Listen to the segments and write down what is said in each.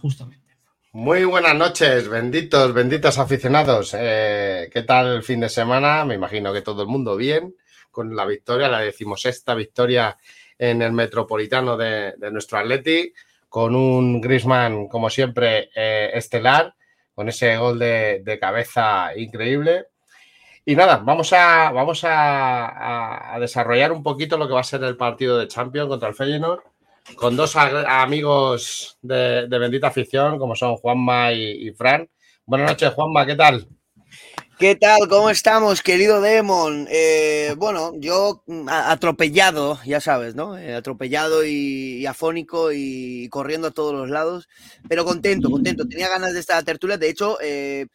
justamente. Muy buenas noches, benditos, benditos aficionados. Eh, ¿Qué tal el fin de semana? Me imagino que todo el mundo bien, con la victoria, la decimosexta victoria en el Metropolitano de, nuestro Atleti, con un Grisman, como siempre, eh, estelar, con ese gol de, cabeza increíble. Y nada, vamos, a, vamos a, a, desarrollar un poquito lo que va a ser el partido de Champions contra el Feyenoord con dos amigos de, bendita afición, como son Juanma y, Fran. Buenas noches, Juanma, ¿qué tal? ¿Qué tal? ¿Cómo estamos, querido Demon? Eh, bueno, yo mm, atropellado, ya sabes, ¿no? Eh, atropellado y, afónico y corriendo a todos los lados, pero contento, contento. Tenía ganas de esta tertulia. De hecho, eh,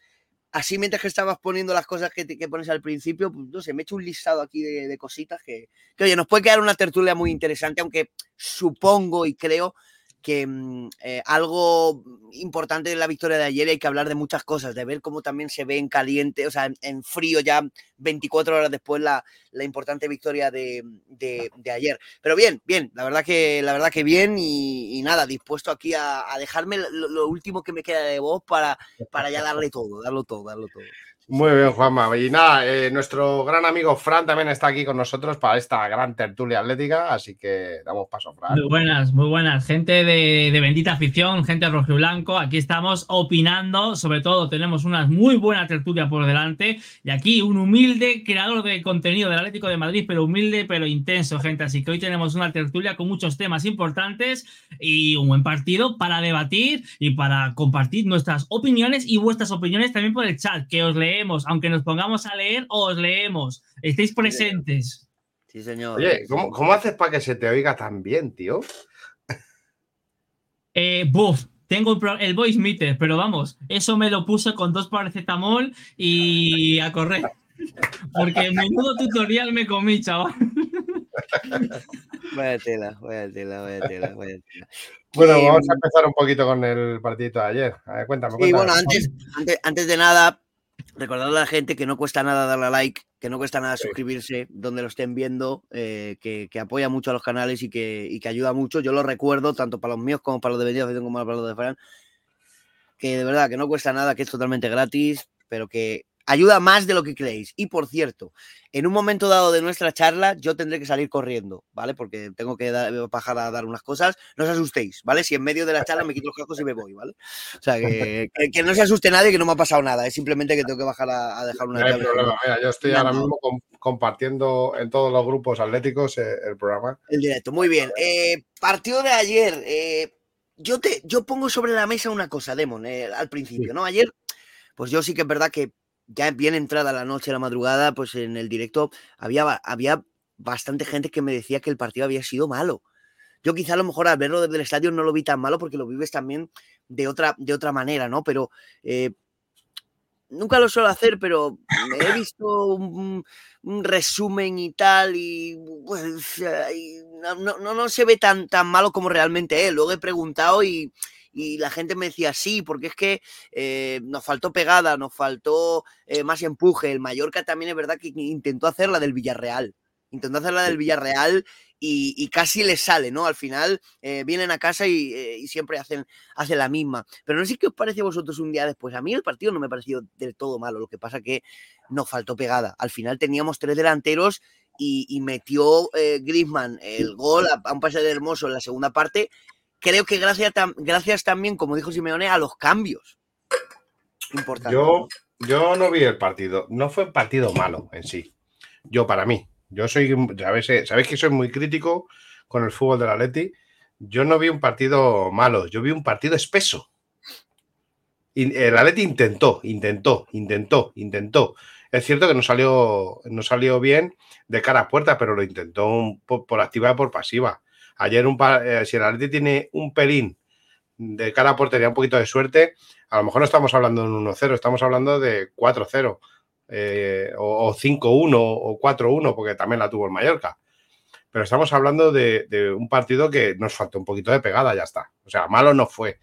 así mientras que estabas poniendo las cosas que, que pones al principio, pues no sé, me he hecho un listado aquí de, cositas que, que, oye, nos puede quedar una tertulia muy interesante, aunque supongo y creo que mm, eh, algo importante de la victoria de ayer hay que hablar de muchas cosas, de ver cómo también se ve en caliente, o sea, en, frío ya 24 horas después la, la importante victoria de, de, ayer. Pero bien, bien, la verdad que, la verdad que bien y, nada, dispuesto aquí a, dejarme lo, lo, último que me queda de voz para, para ya darle todo, darlo todo, darlo todo. Muy bien, Juanma. Y nada, eh, nuestro gran amigo Fran también está aquí con nosotros para esta gran tertulia atlética, así que damos paso, a Fran. Muy buenas, muy buenas. Gente de, bendita afición, gente rojo y blanco, aquí estamos opinando, sobre todo tenemos una muy buena tertulia por delante y aquí un humilde creador de contenido del Atlético de Madrid, pero humilde, pero intenso, gente. Así que hoy tenemos una tertulia con muchos temas importantes y un buen partido para debatir y para compartir nuestras opiniones y vuestras opiniones también por el chat, que os leemos aunque nos pongamos a leer, os leemos. Estéis presentes. Sí, señor. Oye, ¿cómo, haces para que se te oiga tan bien, tío? Eh, buf, tengo el voice meter, pero vamos, eso me lo puse con dos paracetamol y a correr. Porque menudo tutorial me comí, chaval. Vaya tela, vaya tela, vaya tela, vaya tela. Bueno, vamos a empezar un poquito con el partidito de ayer. cuéntame, cuéntame. Y bueno, antes, antes, antes de nada, Recordad a la gente que no cuesta nada darle a like, que no cuesta nada suscribirse donde lo estén viendo, eh, que, apoya mucho a los canales y que, que, ayuda mucho. Yo lo recuerdo, tanto para los míos como para los de Benito como para los de Fran, que de verdad que no cuesta nada, que es totalmente gratis, pero que ayuda más de lo que creéis. Y por cierto, en un momento dado de nuestra charla, yo tendré que salir corriendo, ¿vale? Porque tengo que bajar a dar unas cosas. No os asustéis, ¿vale? Si en medio de la charla me quito los cascos y me voy, ¿vale? O sea, que, que, no se asuste nadie, que no me ha pasado nada. Es simplemente que tengo que bajar a, dejar una. No hay problema. Mira, yo estoy ahora mismo compartiendo en todos los grupos atléticos eh, el programa. El directo, muy bien. Eh, partido de ayer. Eh, yo, te, yo pongo sobre la mesa una cosa, Demon, al principio, ¿no? Ayer, pues yo sí que es verdad que ya bien entrada la noche, la madrugada, pues en el directo había, había bastante gente que me decía que el partido había sido malo. Yo quizá a lo mejor al verlo desde el estadio no lo vi tan malo porque lo vives también de otra, de otra manera, ¿no? Pero eh, nunca lo suelo hacer, pero he visto un, resumen y tal y pues no, no, no, se ve tan, tan malo como realmente es. Luego he preguntado y y la gente me decía, sí, porque es que eh, nos faltó pegada, nos faltó eh, más empuje. El Mallorca también es verdad que intentó hacer la del Villarreal. Intentó hacer la del Villarreal y, casi le sale, ¿no? Al final eh, vienen a casa y, siempre hacen, hacen, la misma. Pero no sé qué os parece a vosotros un día después. A mí el partido no me ha parecido del todo malo. Lo que pasa que nos faltó pegada. Al final teníamos tres delanteros y, metió Griezmann el gol a, a, un pase de hermoso en la segunda parte creo que gracias, también, como dijo Simeone, a los cambios. Importante. Yo, yo no vi el partido. No fue un partido malo en sí. Yo, para mí. Yo soy, sabéis, sabéis que soy muy crítico con el fútbol del Atleti. Yo no vi un partido malo, yo vi un partido espeso. el Atleti intentó, intentó, intentó, intentó. Es cierto que no salió, no salió bien de cara a puerta, pero lo intentó por, activa y por pasiva. Ayer, un, eh, si el Atleti tiene un pelín de cara a portería, un poquito de suerte, a lo mejor no estamos hablando de un 1-0, estamos hablando de 4-0, eh, o, 5-1, o 4-1, porque también la tuvo el Mallorca. Pero estamos hablando de, de un partido que nos faltó un poquito de pegada, ya está. O sea, malo no fue.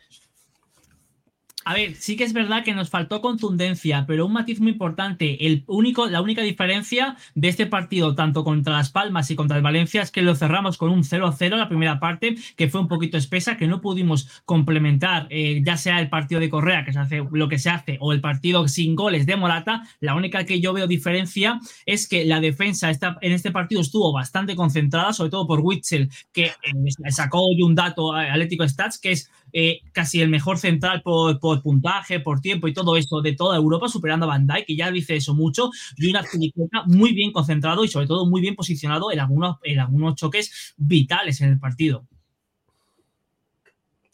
A ver, sí que es verdad que nos faltó contundencia, pero un matiz muy importante. El único, la única diferencia de este partido, tanto contra Las Palmas y contra el Valencia, es que lo cerramos con un 0-0 la primera parte, que fue un poquito espesa, que no pudimos complementar, eh, ya sea el partido de Correa, que se hace lo que se hace, o el partido sin goles de Morata. La única que yo veo diferencia es que la defensa en este partido estuvo bastante concentrada, sobre todo por Witzel, que eh, sacó hoy un dato Atlético Stats, que es eh, casi el mejor central por, puntaje, por tiempo y todo eso de toda Europa, superando a Van Dijk, que ya dice eso mucho, y una Azpilicueta muy bien concentrado y sobre todo muy bien posicionado en algunos, en algunos choques vitales en el partido.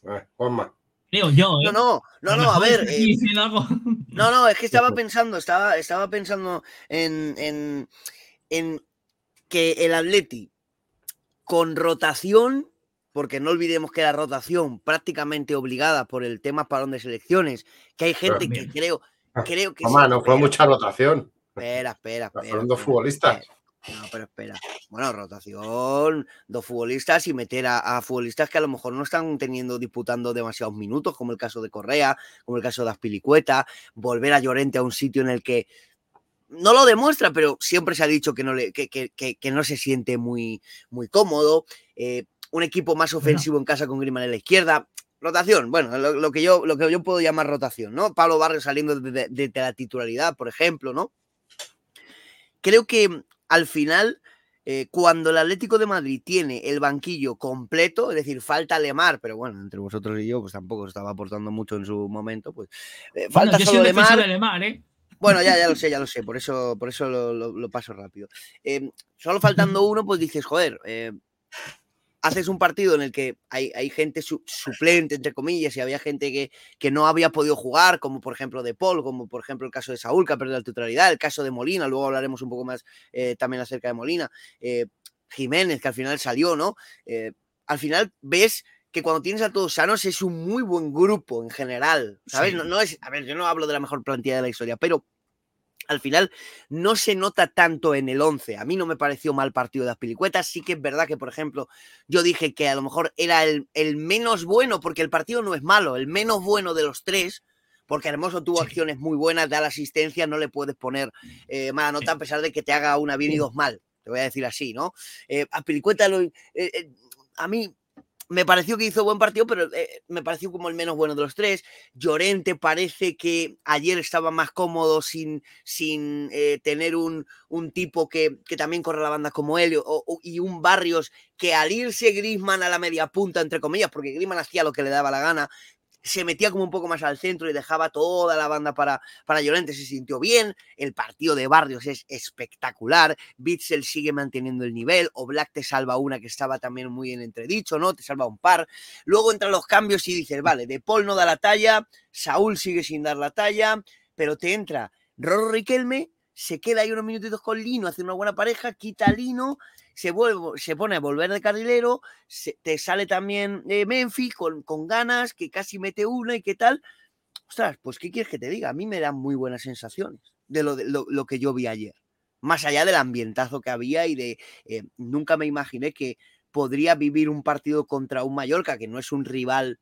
Eh, Juanma. Creo yo, ¿eh? No, no, no, no, a ver. no, no, es que estaba pensando, estaba, estaba pensando en, en, en que el Atleti con rotación porque no olvidemos que la rotación prácticamente obligada por el tema parón de selecciones, que hay gente que creo, ah, creo que... Mamá, no fue mucha rotación. Espera, espera, espera. Fueron dos futbolistas. No, pero espera. Bueno, rotación, dos futbolistas y meter a, futbolistas que a lo mejor no están teniendo, disputando demasiados minutos, como el caso de Correa, como el caso de Aspilicueta, volver a Llorente a un sitio en el que no lo demuestra, pero siempre se ha dicho que no, le, que, que, que, no se siente muy, muy cómodo. Eh, un equipo más ofensivo en casa con Griezmann en la izquierda. Rotación, bueno, lo, que yo, lo que yo puedo llamar rotación, ¿no? Pablo Barrio saliendo de, la titularidad, por ejemplo, ¿no? Creo que al final, eh, cuando el Atlético de Madrid tiene el banquillo completo, es decir, falta Lemar, pero bueno, entre vosotros y yo, pues tampoco estaba aportando mucho en su momento, pues eh, falta solo Lemar. ¿eh? Bueno, ya, ya lo sé, ya lo sé, por eso, por eso lo, paso rápido. solo faltando uno, pues dices, joder, haces un partido en el que hay, gente suplente, entre comillas, y había gente que, que, no había podido jugar, como por ejemplo de Paul, como por ejemplo el caso de Saúl, que ha perdido la titularidad, el caso de Molina, luego hablaremos un poco más eh, también acerca de Molina, eh, Jiménez, que al final salió, ¿no? Eh, al final ves que cuando tienes a todos sanos es un muy buen grupo en general, ¿sabes? No, no, es, a ver, yo no hablo de la mejor plantilla de la historia, pero al final no se nota tanto en el 11. A mí no me pareció mal partido de Aspilicuetas. Sí que es verdad que, por ejemplo, yo dije que a lo mejor era el, menos bueno, porque el partido no es malo, el menos bueno de los tres, porque Hermoso tuvo acciones muy buenas, da la asistencia, no le puedes poner eh, mala nota a pesar de que te haga una bien y dos mal. Te voy a decir así, ¿no? Eh, Aspilicueta lo, eh, a mí me pareció que hizo buen partido, pero eh, me pareció como el menos bueno de los tres. Llorente parece que ayer estaba más cómodo sin, sin eh, tener un, un tipo que, que, también corre la banda como él y un Barrios que al irse Grisman a la media punta, entre comillas, porque Grisman hacía lo que le daba la gana, se metía como un poco más al centro y dejaba toda la banda para, para Llorente, se sintió bien, el partido de Barrios es espectacular, Bitzel sigue manteniendo el nivel, o Black te salva una que estaba también muy en entredicho, ¿no? Te salva un par, luego entran los cambios y dices, vale, De Paul no da la talla, Saúl sigue sin dar la talla, pero te entra Roro Riquelme, se queda ahí unos minutitos con Lino, hace una buena pareja, quita Lino, se, vuelve, se pone a volver de carrilero, te sale también eh, Memphis con, con, ganas, que casi mete una y qué tal. Ostras, pues ¿qué quieres que te diga? A mí me dan muy buenas sensaciones de lo, de, lo, que yo vi ayer. Más allá del ambientazo que había y de... Eh, nunca me imaginé que podría vivir un partido contra un Mallorca, que no es un rival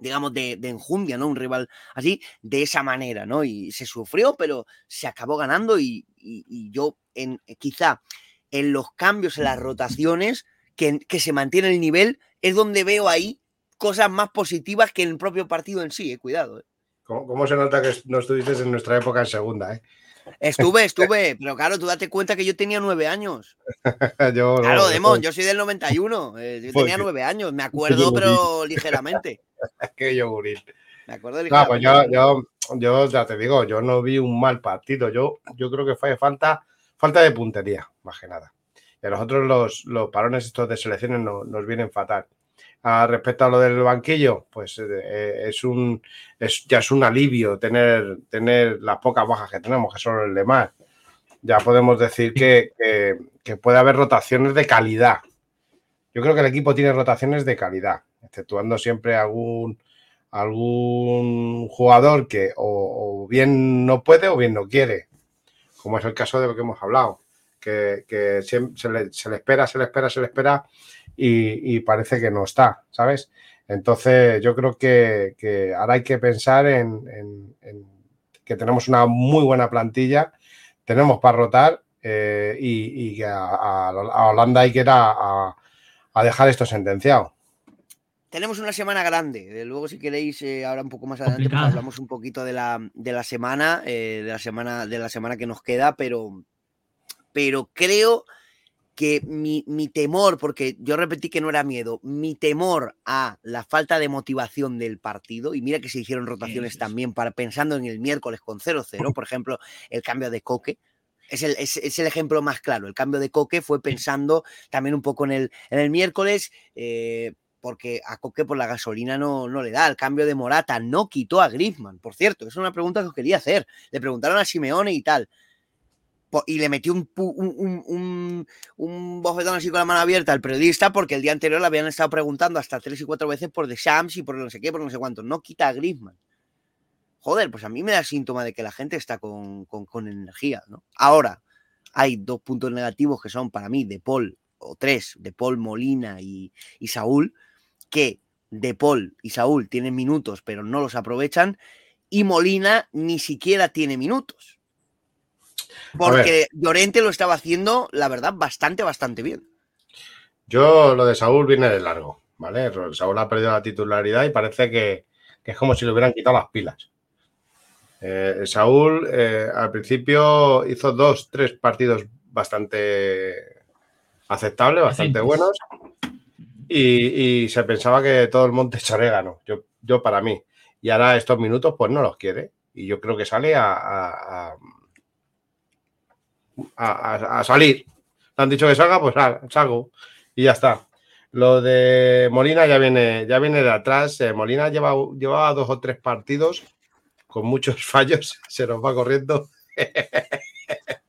digamos, de, de, enjundia, ¿no? Un rival así, de esa manera, ¿no? Y se sufrió, pero se acabó ganando y, y, y yo en, quizá en los cambios, en las rotaciones, que, que, se mantiene el nivel, es donde veo ahí cosas más positivas que en el propio partido en sí, eh, cuidado. Eh. ¿Cómo, se nota que no estuviste en nuestra época en segunda? Eh? Estuve, estuve, pero claro, tú date cuenta que yo tenía nueve años. yo, claro, no, Demon, yo soy del 91, eh, yo tenía nueve años, me acuerdo, pero ligeramente. Qué yogurín. Me acuerdo ligeramente. No, pues yo, yo, yo, ya te digo, yo no vi un mal partido, yo, yo creo que fue falta falta de puntería, más que nada. Y a nosotros los, los parones estos de selecciones nos vienen fatal. respecto a lo del banquillo, pues eh, es un ya es un alivio tener, tener las pocas bajas que tenemos, que son el de más. Ya podemos decir que, puede haber rotaciones de calidad. Yo creo que el equipo tiene rotaciones de calidad, exceptuando siempre algún, algún jugador que o, bien no puede o bien no quiere, como es el caso de lo que hemos hablado, que, se, le, se, le, espera, se le espera, se le espera y, parece que no está, ¿sabes? Entonces yo creo que, ahora hay que pensar en, que tenemos una muy buena plantilla, tenemos para rotar eh, y, que a, Holanda hay que ir a, dejar esto sentenciado. Tenemos una semana grande. Luego, si queréis, eh, ahora un poco más adelante, pues hablamos un poquito de la, de la semana, eh, de la semana, de la semana que nos queda, pero, pero creo que mi, temor, porque yo repetí que no era miedo, mi temor a la falta de motivación del partido, y mira que se hicieron rotaciones también para pensando en el miércoles con 0-0, por ejemplo, el cambio de Coque, es el, es, el, ejemplo más claro. El cambio de Coque fue pensando también un poco en el, en el miércoles, eh, porque a Coque por la gasolina no, no le da. El cambio de Morata no quitó a Griezmann, por cierto. Es una pregunta que os quería hacer. Le preguntaron a Simeone y tal y le metió un, un, bofetón así con la mano abierta al periodista porque el día anterior le habían estado preguntando hasta tres y cuatro veces por The Shams y por no sé qué, por no sé cuánto. No quita a Griezmann. Joder, pues a mí me da síntoma de que la gente está con, energía, ¿no? Ahora, hay dos puntos negativos que son para mí De Paul, o tres, De Paul, Molina y, y Saúl, que De Paul y Saúl tienen minutos pero no los aprovechan y Molina ni siquiera tiene minutos. Porque Llorente lo estaba haciendo, la verdad, bastante, bastante bien. Yo lo de Saúl viene de largo, ¿vale? Saúl ha perdido la titularidad y parece que, es como si le hubieran quitado las pilas. Eh, Saúl eh, al principio hizo dos, tres partidos bastante aceptables, bastante buenos. Y, se pensaba que todo el monte es orégano, yo, yo para mí. Y ahora estos minutos pues no los quiere. Y yo creo que sale a a, salir. Le han dicho que salga, pues salgo y ya está. Lo de Molina ya viene, ya viene de atrás. Eh, Molina lleva, llevaba dos o tres partidos con muchos fallos. Se nos va corriendo.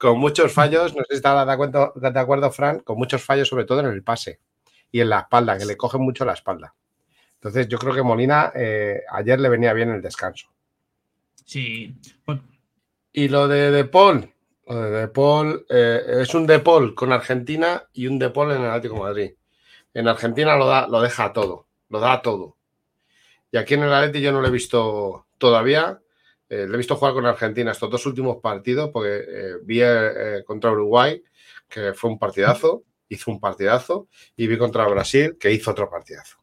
con muchos fallos. No sé si está de acuerdo, de acuerdo, Fran, con muchos fallos, sobre todo en el pase y en la espalda, que le cogen mucho la espalda. Entonces, yo creo que Molina eh, ayer le venía bien el descanso. Sí. Y lo de De Paul, de Paul, eh, es un De Paul con Argentina y un De Paul en el Atlético Madrid. En Argentina lo, da, lo deja todo, lo da todo. Y aquí en el Atlético yo no lo he visto todavía. Eh, le he visto jugar con Argentina estos dos últimos partidos, porque eh, vi contra Uruguay, que fue un partidazo, hizo un partidazo, y vi contra Brasil, que hizo otro partidazo.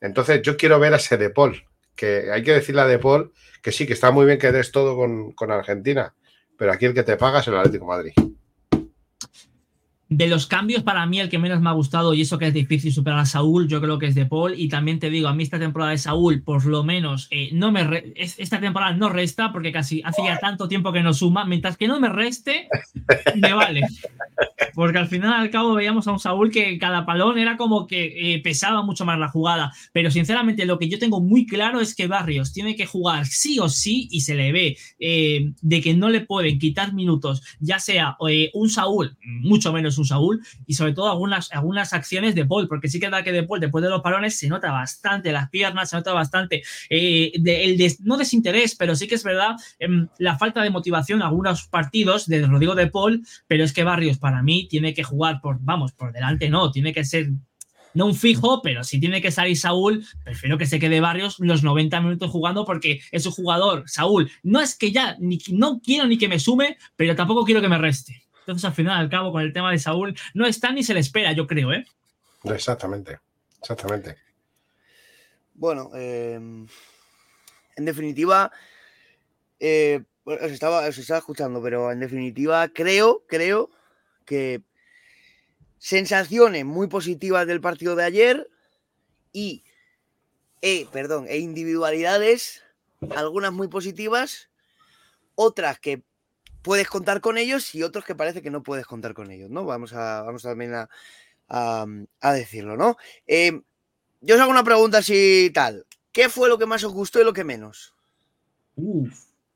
Entonces yo quiero ver a ese De que hay que decirle a De que sí, que está muy bien que des todo con, con Argentina, pero aquí el que te paga es el Atlético Madrid. De los cambios, para mí el que menos me ha gustado, y eso que es difícil superar a Saúl, yo creo que es de Paul. Y también te digo, a mí esta temporada de Saúl, por lo menos, eh, no me esta temporada no resta, porque casi hace ya tanto tiempo que no suma. Mientras que no me reste, me vale. Porque al final, al cabo, veíamos a un Saúl que cada palón era como que eh, pesaba mucho más la jugada. Pero sinceramente, lo que yo tengo muy claro es que Barrios tiene que jugar sí o sí, y se le ve eh, de que no le pueden quitar minutos, ya sea un Saúl, mucho menos un Saúl y sobre todo algunas, algunas acciones de Paul, porque sí que da que de Paul después de los parones se nota bastante las piernas, se nota bastante eh, el no desinterés, pero sí que es verdad em, la falta de motivación en algunos partidos de Rodrigo de Paul, pero es que Barrios para mí tiene que jugar por, vamos, por delante no, tiene que ser no un fijo, pero si tiene que salir Saúl, prefiero que se quede Barrios los 90 minutos jugando porque es un jugador, Saúl, no es que ya ni, no quiero ni que me sume, pero tampoco quiero que me reste. Entonces, al final, al cabo, con el tema de Saúl, no está ni se le espera, yo creo, ¿eh? Exactamente, exactamente. Bueno, em, en definitiva, eh, os, estaba, estaba escuchando, pero en definitiva, creo, creo que sensaciones muy positivas del partido de ayer y, eh, perdón, e individualidades, algunas muy positivas, otras que puedes contar con ellos y otros que parece que no puedes contar con ellos, ¿no? Vamos a, vamos también a, a, decirlo, ¿no? Eh, yo os hago una pregunta así tal. ¿Qué fue lo que más os gustó y lo que menos?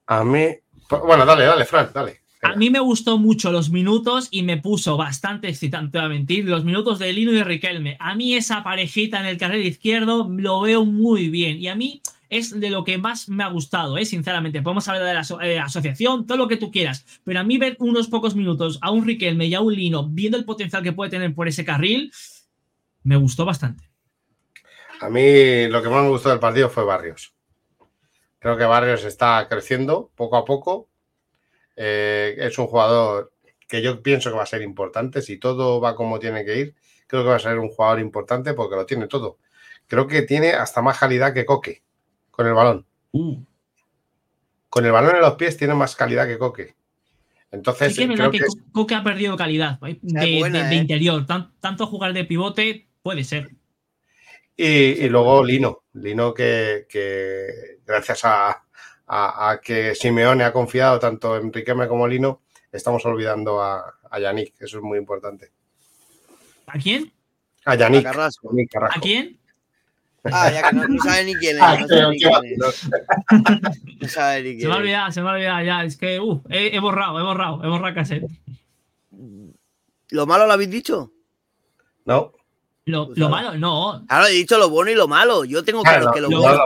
A mí. Bueno, dale, dale, Fran, dale. A mí me gustó mucho los minutos y me puso bastante excitante a mentir los minutos de Lino y Riquelme. A mí esa parejita en el carril izquierdo lo veo muy bien y a mí es de lo que más me ha gustado, ¿eh? sinceramente. Podemos hablar de la eh, asociación, todo lo que tú quieras, pero a mí ver unos pocos minutos a un Riquelme y a un Lino viendo el potencial que puede tener por ese carril, me gustó bastante. A mí lo que más me gustó del partido fue Barrios. Creo que Barrios está creciendo poco a poco eh, es un jugador que yo pienso que va a ser importante. Si todo va como tiene que ir, creo que va a ser un jugador importante porque lo tiene todo. Creo que tiene hasta más calidad que Coque con el balón. Uh. Con el balón en los pies tiene más calidad que Coque. Entonces, sí que es verdad que, Coque ha perdido calidad ¿eh? de, ¿eh? interior. tanto jugar de pivote puede ser. Y, luego Lino. Lino que gracias a, a, que Simeone ha confiado tanto en Riquelme como Lino, estamos olvidando a, a Yannick, eso es muy importante. ¿A quién? A Yannick. ¿A, quién? Ah, ya que no, sabe ni quién es. No sabe ni quién es. Se me ha olvidado, se me ha olvidado ya. Es que, uh, he, borrado, he borrado, he borrado cassette. ¿Lo malo lo habéis dicho? No. Lo, lo malo, no. Ahora he dicho lo bueno y lo malo. Yo tengo claro, que lo, bueno.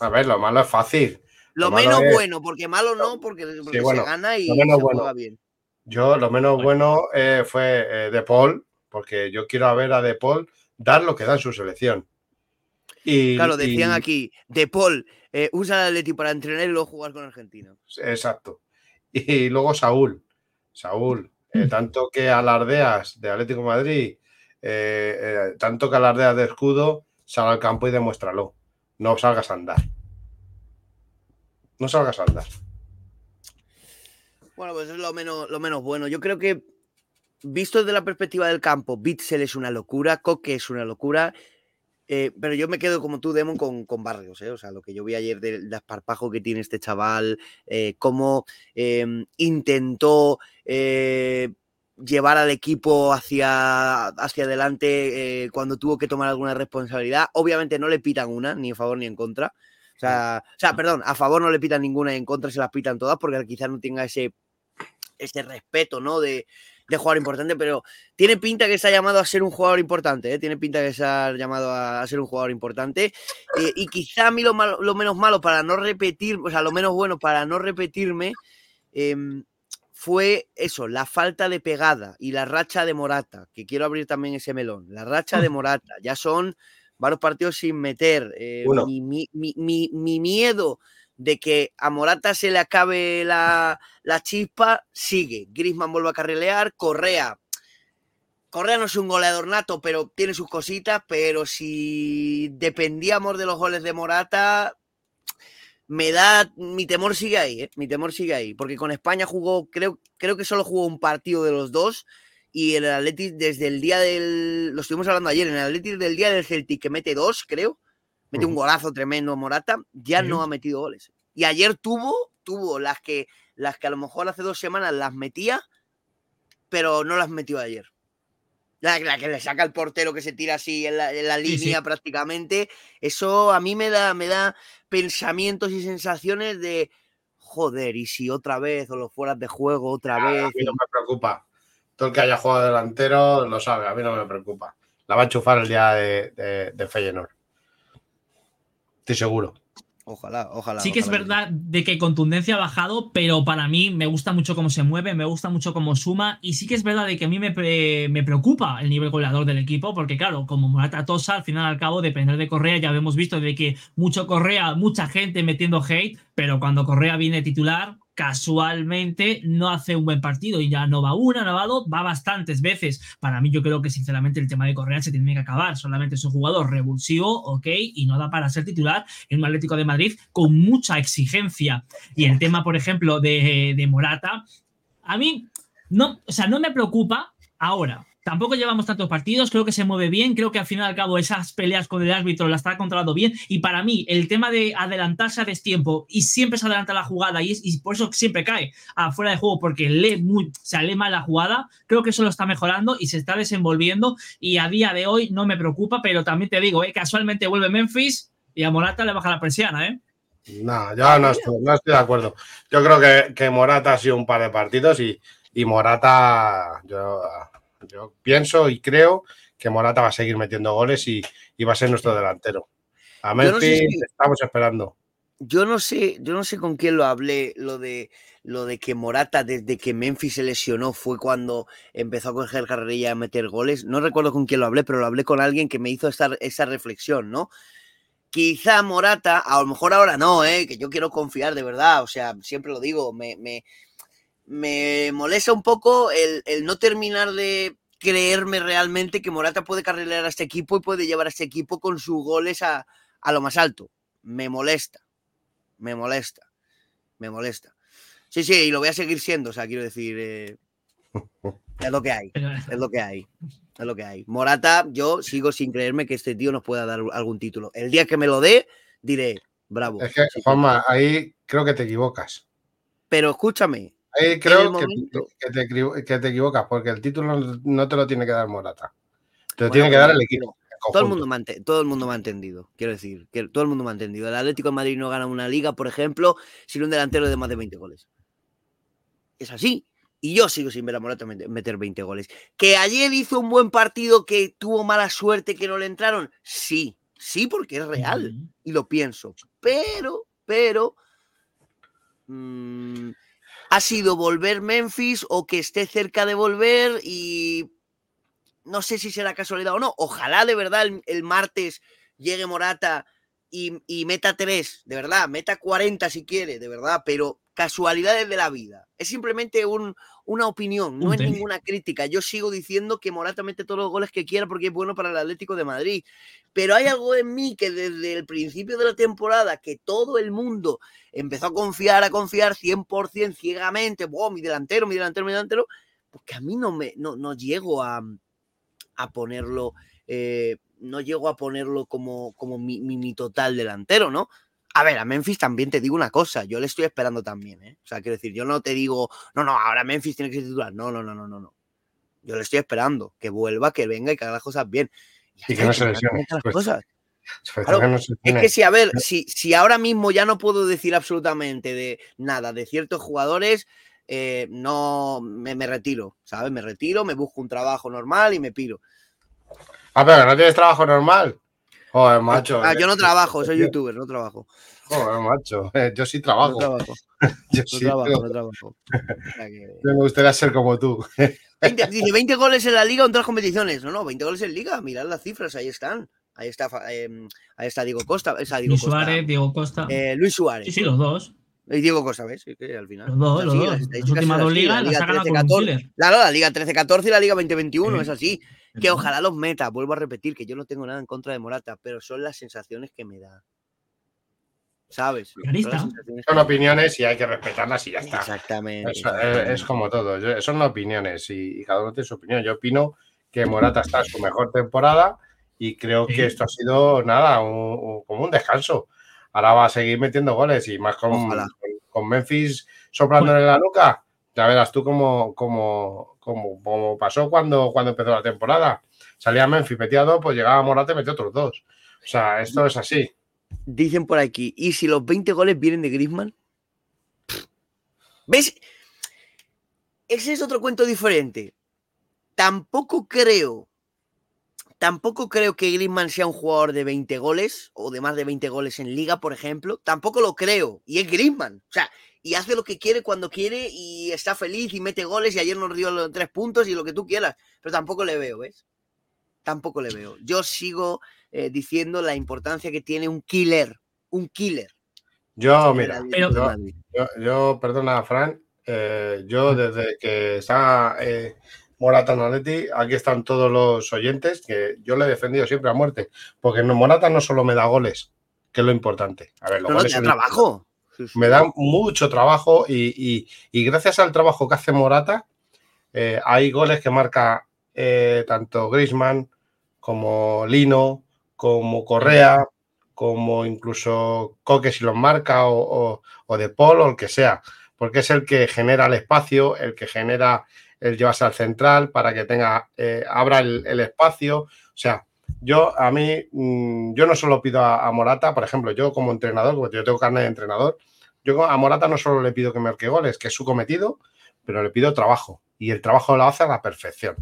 a ver, lo malo es fácil. Lo, menos bueno, porque malo no, porque, se gana y se juega bien. Yo, lo menos bueno eh, fue eh, De Paul, porque yo quiero ver a De Paul dar lo que da en su selección. Y, claro, decían aquí, De Paul, eh, usa el Atleti para entrenar y luego jugar con Argentina. Exacto. Y luego Saúl. Saúl, tanto que alardeas de Atlético Madrid, tanto que alardeas de escudo, sal al campo y demuéstralo. No salgas a andar. No salgas a andar. Bueno, pues es lo menos, lo menos bueno. Yo creo que, visto desde la perspectiva del campo, Bitzel es una locura, Coque es una locura. Eh, pero yo me quedo como tú, Demon, con, con Barrios. ¿eh? O sea, lo que yo vi ayer del desparpajo que tiene este chaval, eh, cómo em, intentó llevar al equipo hacia, hacia adelante cuando tuvo que tomar alguna responsabilidad. Obviamente no le pitan una, ni a favor ni en contra. O sea, perdón, a favor no le pitan ninguna y en contra se las pitan todas porque quizás no tenga ese, ese respeto, ¿no? De, de jugador importante, pero tiene pinta que se ha llamado a ser un jugador importante, ¿eh? tiene pinta que se ha llamado a, ser un jugador importante. Eh, y quizá a mí lo, lo, menos malo para no repetir, o sea, lo menos bueno para no repetirme, em, fue eso, la falta de pegada y la racha de Morata, que quiero abrir también ese melón, la racha de Morata, ya son varios partidos sin meter. Eh, mi, miedo de que a Morata se le acabe la, chispa sigue. Grisman vuelve a carrilear, Correa. Correa no es un goleador nato, pero tiene sus cositas, pero si dependíamos de los goles de Morata, me da, mi temor sigue ahí, ¿eh? mi temor sigue ahí, porque con España jugó, creo, creo que solo jugó un partido de los dos y el Atlético desde el día del. Lo estuvimos hablando ayer, en el Atlético del día del Celtic, que mete dos, creo, mete un golazo tremendo Morata, ya no ha metido goles. Y ayer tuvo, tuvo las que, las que a lo mejor hace dos semanas las metía, pero no las metió ayer. La, que le saca el portero que se tira así en la, línea prácticamente. Eso a mí me da, me da pensamientos y sensaciones de joder, y si otra vez o los fueras de juego otra vez. A mí no me preocupa todo el que haya jugado delantero lo sabe, a mí no me preocupa. La va a enchufar el día de, de, Feyenoord. Estoy seguro. Ojalá, ojalá. Sí que es verdad de que contundencia ha bajado, pero para mí me gusta mucho cómo se mueve, me gusta mucho cómo suma y sí que es verdad de que a mí me, me preocupa el nivel goleador del equipo porque claro, como Morata Tosa, al final al cabo depender de Correa, ya hemos visto de que mucho Correa, mucha gente metiendo hate, pero cuando Correa viene titular, casualmente no hace un buen partido y ya no va una, no va dos, va bastantes veces. Para mí yo creo que sinceramente el tema de Correa se tiene que acabar. Solamente es un jugador revulsivo, ok, y no da para ser titular en un Atlético de Madrid con mucha exigencia. Y el tema, por ejemplo, de, de Morata, a mí no, o sea, no me preocupa ahora. Tampoco llevamos tantos partidos, creo que se mueve bien, creo que al final y al cabo esas peleas con el árbitro las está controlando bien y para mí el tema de adelantarse a destiempo y siempre se adelanta la jugada y, y por eso siempre cae afuera de juego porque lee muy, se lee mal la jugada, creo que eso lo está mejorando y se está desenvolviendo y a día de hoy no me preocupa, pero también te digo, eh, casualmente vuelve Memphis y a Morata le baja la persiana, ¿eh. No, yo no estoy, no estoy de acuerdo. Yo creo que, Morata ha sido un par de partidos y, Morata, yo pienso y creo que Morata va a seguir metiendo goles y, y va a ser nuestro delantero. A Memphis no sé si- estamos esperando. Yo no sé, yo no sé con quién lo hablé, lo de lo de que Morata desde que Memphis se lesionó fue cuando empezó a coger carrerilla y a meter goles. No recuerdo con quién lo hablé, pero lo hablé con alguien que me hizo esta, esa reflexión, ¿no? Quizá Morata, a lo mejor ahora no, ¿eh? que yo quiero confiar de verdad, o sea, siempre lo digo, me, me, me molesta un poco el, el no terminar de creerme realmente que Morata puede carrilear a este equipo y puede llevar a este equipo con sus goles a, a lo más alto. Me molesta, me molesta, me molesta. Sí, sí, y lo voy a seguir siendo, o sea, quiero decir, eh, es lo que hay, es lo que hay, es lo que hay. Morata, yo sigo sin creerme que este tío nos pueda dar algún título. El día que me lo dé, diré, bravo. Es que. Juanma, ahí creo que te equivocas. Pero escúchame, Ahí creo que, te, equivo- que te equivocas porque el título no- te lo tiene que dar Morata. Te lo Bueno, tiene que dar el equipo. Todo el, mundo me todo el mundo me ha entendido, quiero decir, que todo el mundo me ha entendido. El Atlético de Madrid no gana una liga, por ejemplo, sin un delantero de más de 20 goles. Es así. Y yo sigo sin ver a Morata met- meter 20 goles. ¿Que ayer hizo un buen partido que tuvo mala suerte que no le entraron? Sí, sí, porque es real. Y lo pienso. Pero, pero. mm, ha sido volver Memphis o que esté cerca de volver y no sé si será casualidad o no. Ojalá de verdad el, martes llegue Morata y, y meta 3, de verdad, meta 40 si quiere, de verdad, pero casualidades de la vida. Es simplemente un- una opinión, no es ninguna crítica. Yo sigo diciendo que Morata mete todos los goles que quiera porque es bueno para el Atlético de Madrid. Pero hay algo en mí que desde el principio de la temporada, que todo el mundo empezó a confiar, a confiar 100% ciegamente, "Buah, mi delantero, mi delantero, mi delantero, porque a mí no, me, no, no llego a, a ponerlo, eh, no llego a ponerlo como, como mi, mi- mi total delantero, ¿no? A ver, a Memphis también te digo una cosa, yo le estoy esperando también, ¿eh? O sea, quiero decir, yo no te digo, no, no, ahora Memphis tiene que ser titular, no, no, no, no, no, no. Yo le estoy esperando, que vuelva, que venga y que haga las cosas bien. Y que no se lesione, pues. cosas. Claro, no se Es que si, a ver, si, si ahora mismo ya no puedo decir absolutamente de nada de ciertos jugadores, eh, no me, me retiro, ¿sabes? Me retiro, me busco un trabajo normal y me piro. Ah, pero no tienes trabajo normal. Joder, macho. Ah, yo no eh, trabajo, soy youtuber, no trabajo. Joder, macho. eh, Yo sí No trabajo. trabajo, Yo no sí, trabajo, no trabajo. Yo me gustaría ser como tú. 20, dice 20 goles en la liga o en todas las competiciones. No, no, 20 goles en liga, mirad las cifras, ahí están. Ahí está, em, ahí está Diego Costa, esa Diego Luis Costa. Suárez, Diego Costa. Eh, Luis Suárez. sí, sí, los dos. Y Diego Costa, ¿ves? Sí, que al final. Los dos, los dos. ligas la las Liga ha ganado con un 13-14. killer. Claro, la Liga 13-14 y la Liga 20-21, Sí. es así. Que ojalá los meta, vuelvo a repetir, que yo no tengo nada en contra de Morata, pero son las sensaciones que me da. ¿Sabes? Son opiniones y hay que respetarlas y ya está. Exactamente. Eh, exactamente. es como todo. yo- son opiniones y, y cada uno tiene su opinión. Yo opino que Morata está en su mejor temporada y creo Sí. que esto ha sido nada, un- un- como un descanso. Ahora va a seguir metiendo goles y más con, con Memphis soplándole en la nuca. Ya verás tú cómo, cómo, cómo- pasó cuando, cuando empezó la temporada. Salía Memphis, metía dos, pues llegaba Morata y metía otros dos. O sea, esto es así. Dicen por aquí, ¿y si los 20 goles vienen de Griezmann? ¿Ves? Ese es otro cuento diferente. Tampoco creo, tampoco creo que Griezmann sea un jugador de 20 goles o de más de 20 goles en liga, por ejemplo. Tampoco lo creo. Y es Griezmann. O sea, y hace lo que quiere cuando quiere y está feliz y mete goles y ayer nos dio los tres puntos y lo que tú quieras. Pero tampoco le veo, ¿ves? Tampoco le veo. Yo sigo eh, diciendo la importancia que tiene un killer. Un killer. Yo, mira, yo. Yo, yo, perdona, Fran, eh, yo desde que está eh, Morata en Atleti, aquí están todos los oyentes, que yo le he defendido siempre a muerte, porque no, Morata no solo me da goles, que es lo importante. A ver, los No, no, goles te da son trabajo. Me da mucho trabajo y, gracias al trabajo que hace Morata, eh, hay goles que marca eh, tanto Grisman como Lino, como Correa, como incluso Coque si los marca o, De Paul o el que sea, porque es el que genera el espacio, el que genera el llevarse al central para que tenga, eh, abra el, espacio. O sea, yo a mí, mm, yo no solo pido a, Morata, por ejemplo, yo como entrenador, porque yo tengo carne de entrenador, yo a Morata no solo le pido que marque goles, que es su cometido, pero le pido trabajo. Y el trabajo lo hace a la perfección.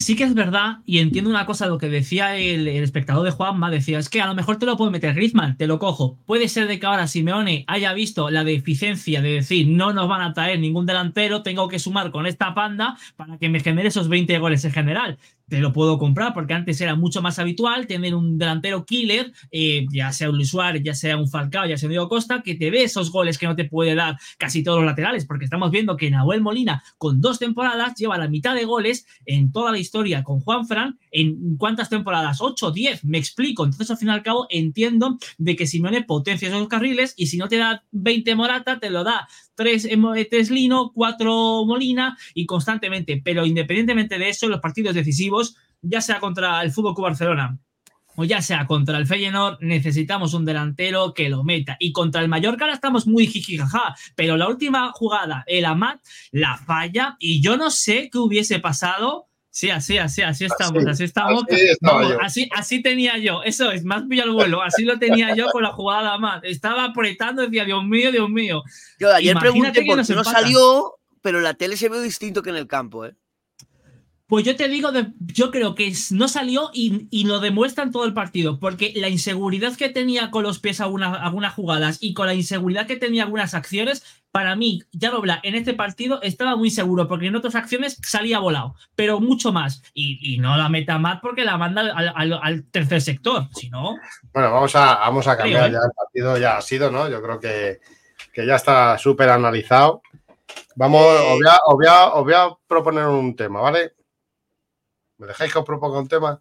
Sí que es verdad, y entiendo una cosa, lo que decía el, espectador de Juanma, decía, es que a lo mejor te lo puede meter Griezmann, te lo cojo. Puede ser de que ahora Simeone haya visto la deficiencia de decir, no nos van a traer ningún delantero, tengo que sumar con esta panda para que me genere esos 20 goles en general te lo puedo comprar porque antes era mucho más habitual tener un delantero killer, eh, ya sea un Luis Suárez, ya sea un Falcao, ya sea un Diego Costa, que te dé esos goles que no te puede dar casi todos los laterales, porque estamos viendo que Nahuel Molina con dos temporadas lleva la mitad de goles en toda la historia con Juan Fran. ¿En cuántas temporadas? ¿8, 10? Me explico. Entonces, al fin y al cabo, entiendo de que Simone potencia esos carriles y si no te da 20 Morata, te lo da 3, Lino, 4 Molina y constantemente. Pero independientemente de eso, los partidos decisivos, ya sea contra el Fútbol Barcelona o ya sea contra el Feyenoord, necesitamos un delantero que lo meta. Y contra el Mallorca ahora estamos muy jijijaja, pero la última jugada, el Amat, la falla y yo no sé qué hubiese pasado Sí, así, así, así estamos, así, estamos. Así, así, tenía yo, eso es, más pillo al vuelo, así lo tenía yo con la jugada más. Estaba apretando, decía, Dios mío, Dios mío. Yo ayer pregunté por qué no salió, pero la tele se ve distinto que en el campo, ¿eh? Pues yo te digo, yo creo que no salió y, lo demuestra en todo el partido, porque la inseguridad que tenía con los pies algunas, algunas jugadas y con la inseguridad que tenía algunas acciones, para mí, ya Robla en este partido estaba muy seguro, porque en otras acciones salía volado, pero mucho más. Y, no la meta más porque la manda al, tercer sector, si no. Bueno, vamos a, vamos a cambiar ¿eh? ya el partido, ya ha sido, ¿no? Yo creo que, ya está súper analizado. Vamos, os voy, a, os voy a proponer un tema, ¿vale? ¿Me dejáis que os proponga un tema?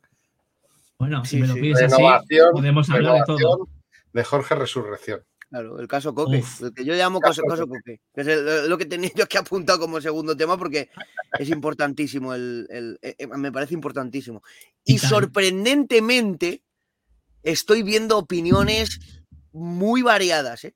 Bueno, si me lo pides así, podemos hablar de todo. De Jorge Resurrección. Claro, el caso Coque, el que yo llamo caso, Coque, que es lo que tenía yo que apuntado como segundo tema porque es importantísimo, el, eh, eh, me parece importantísimo. Y sorprendentemente estoy viendo opiniones muy variadas, ¿eh?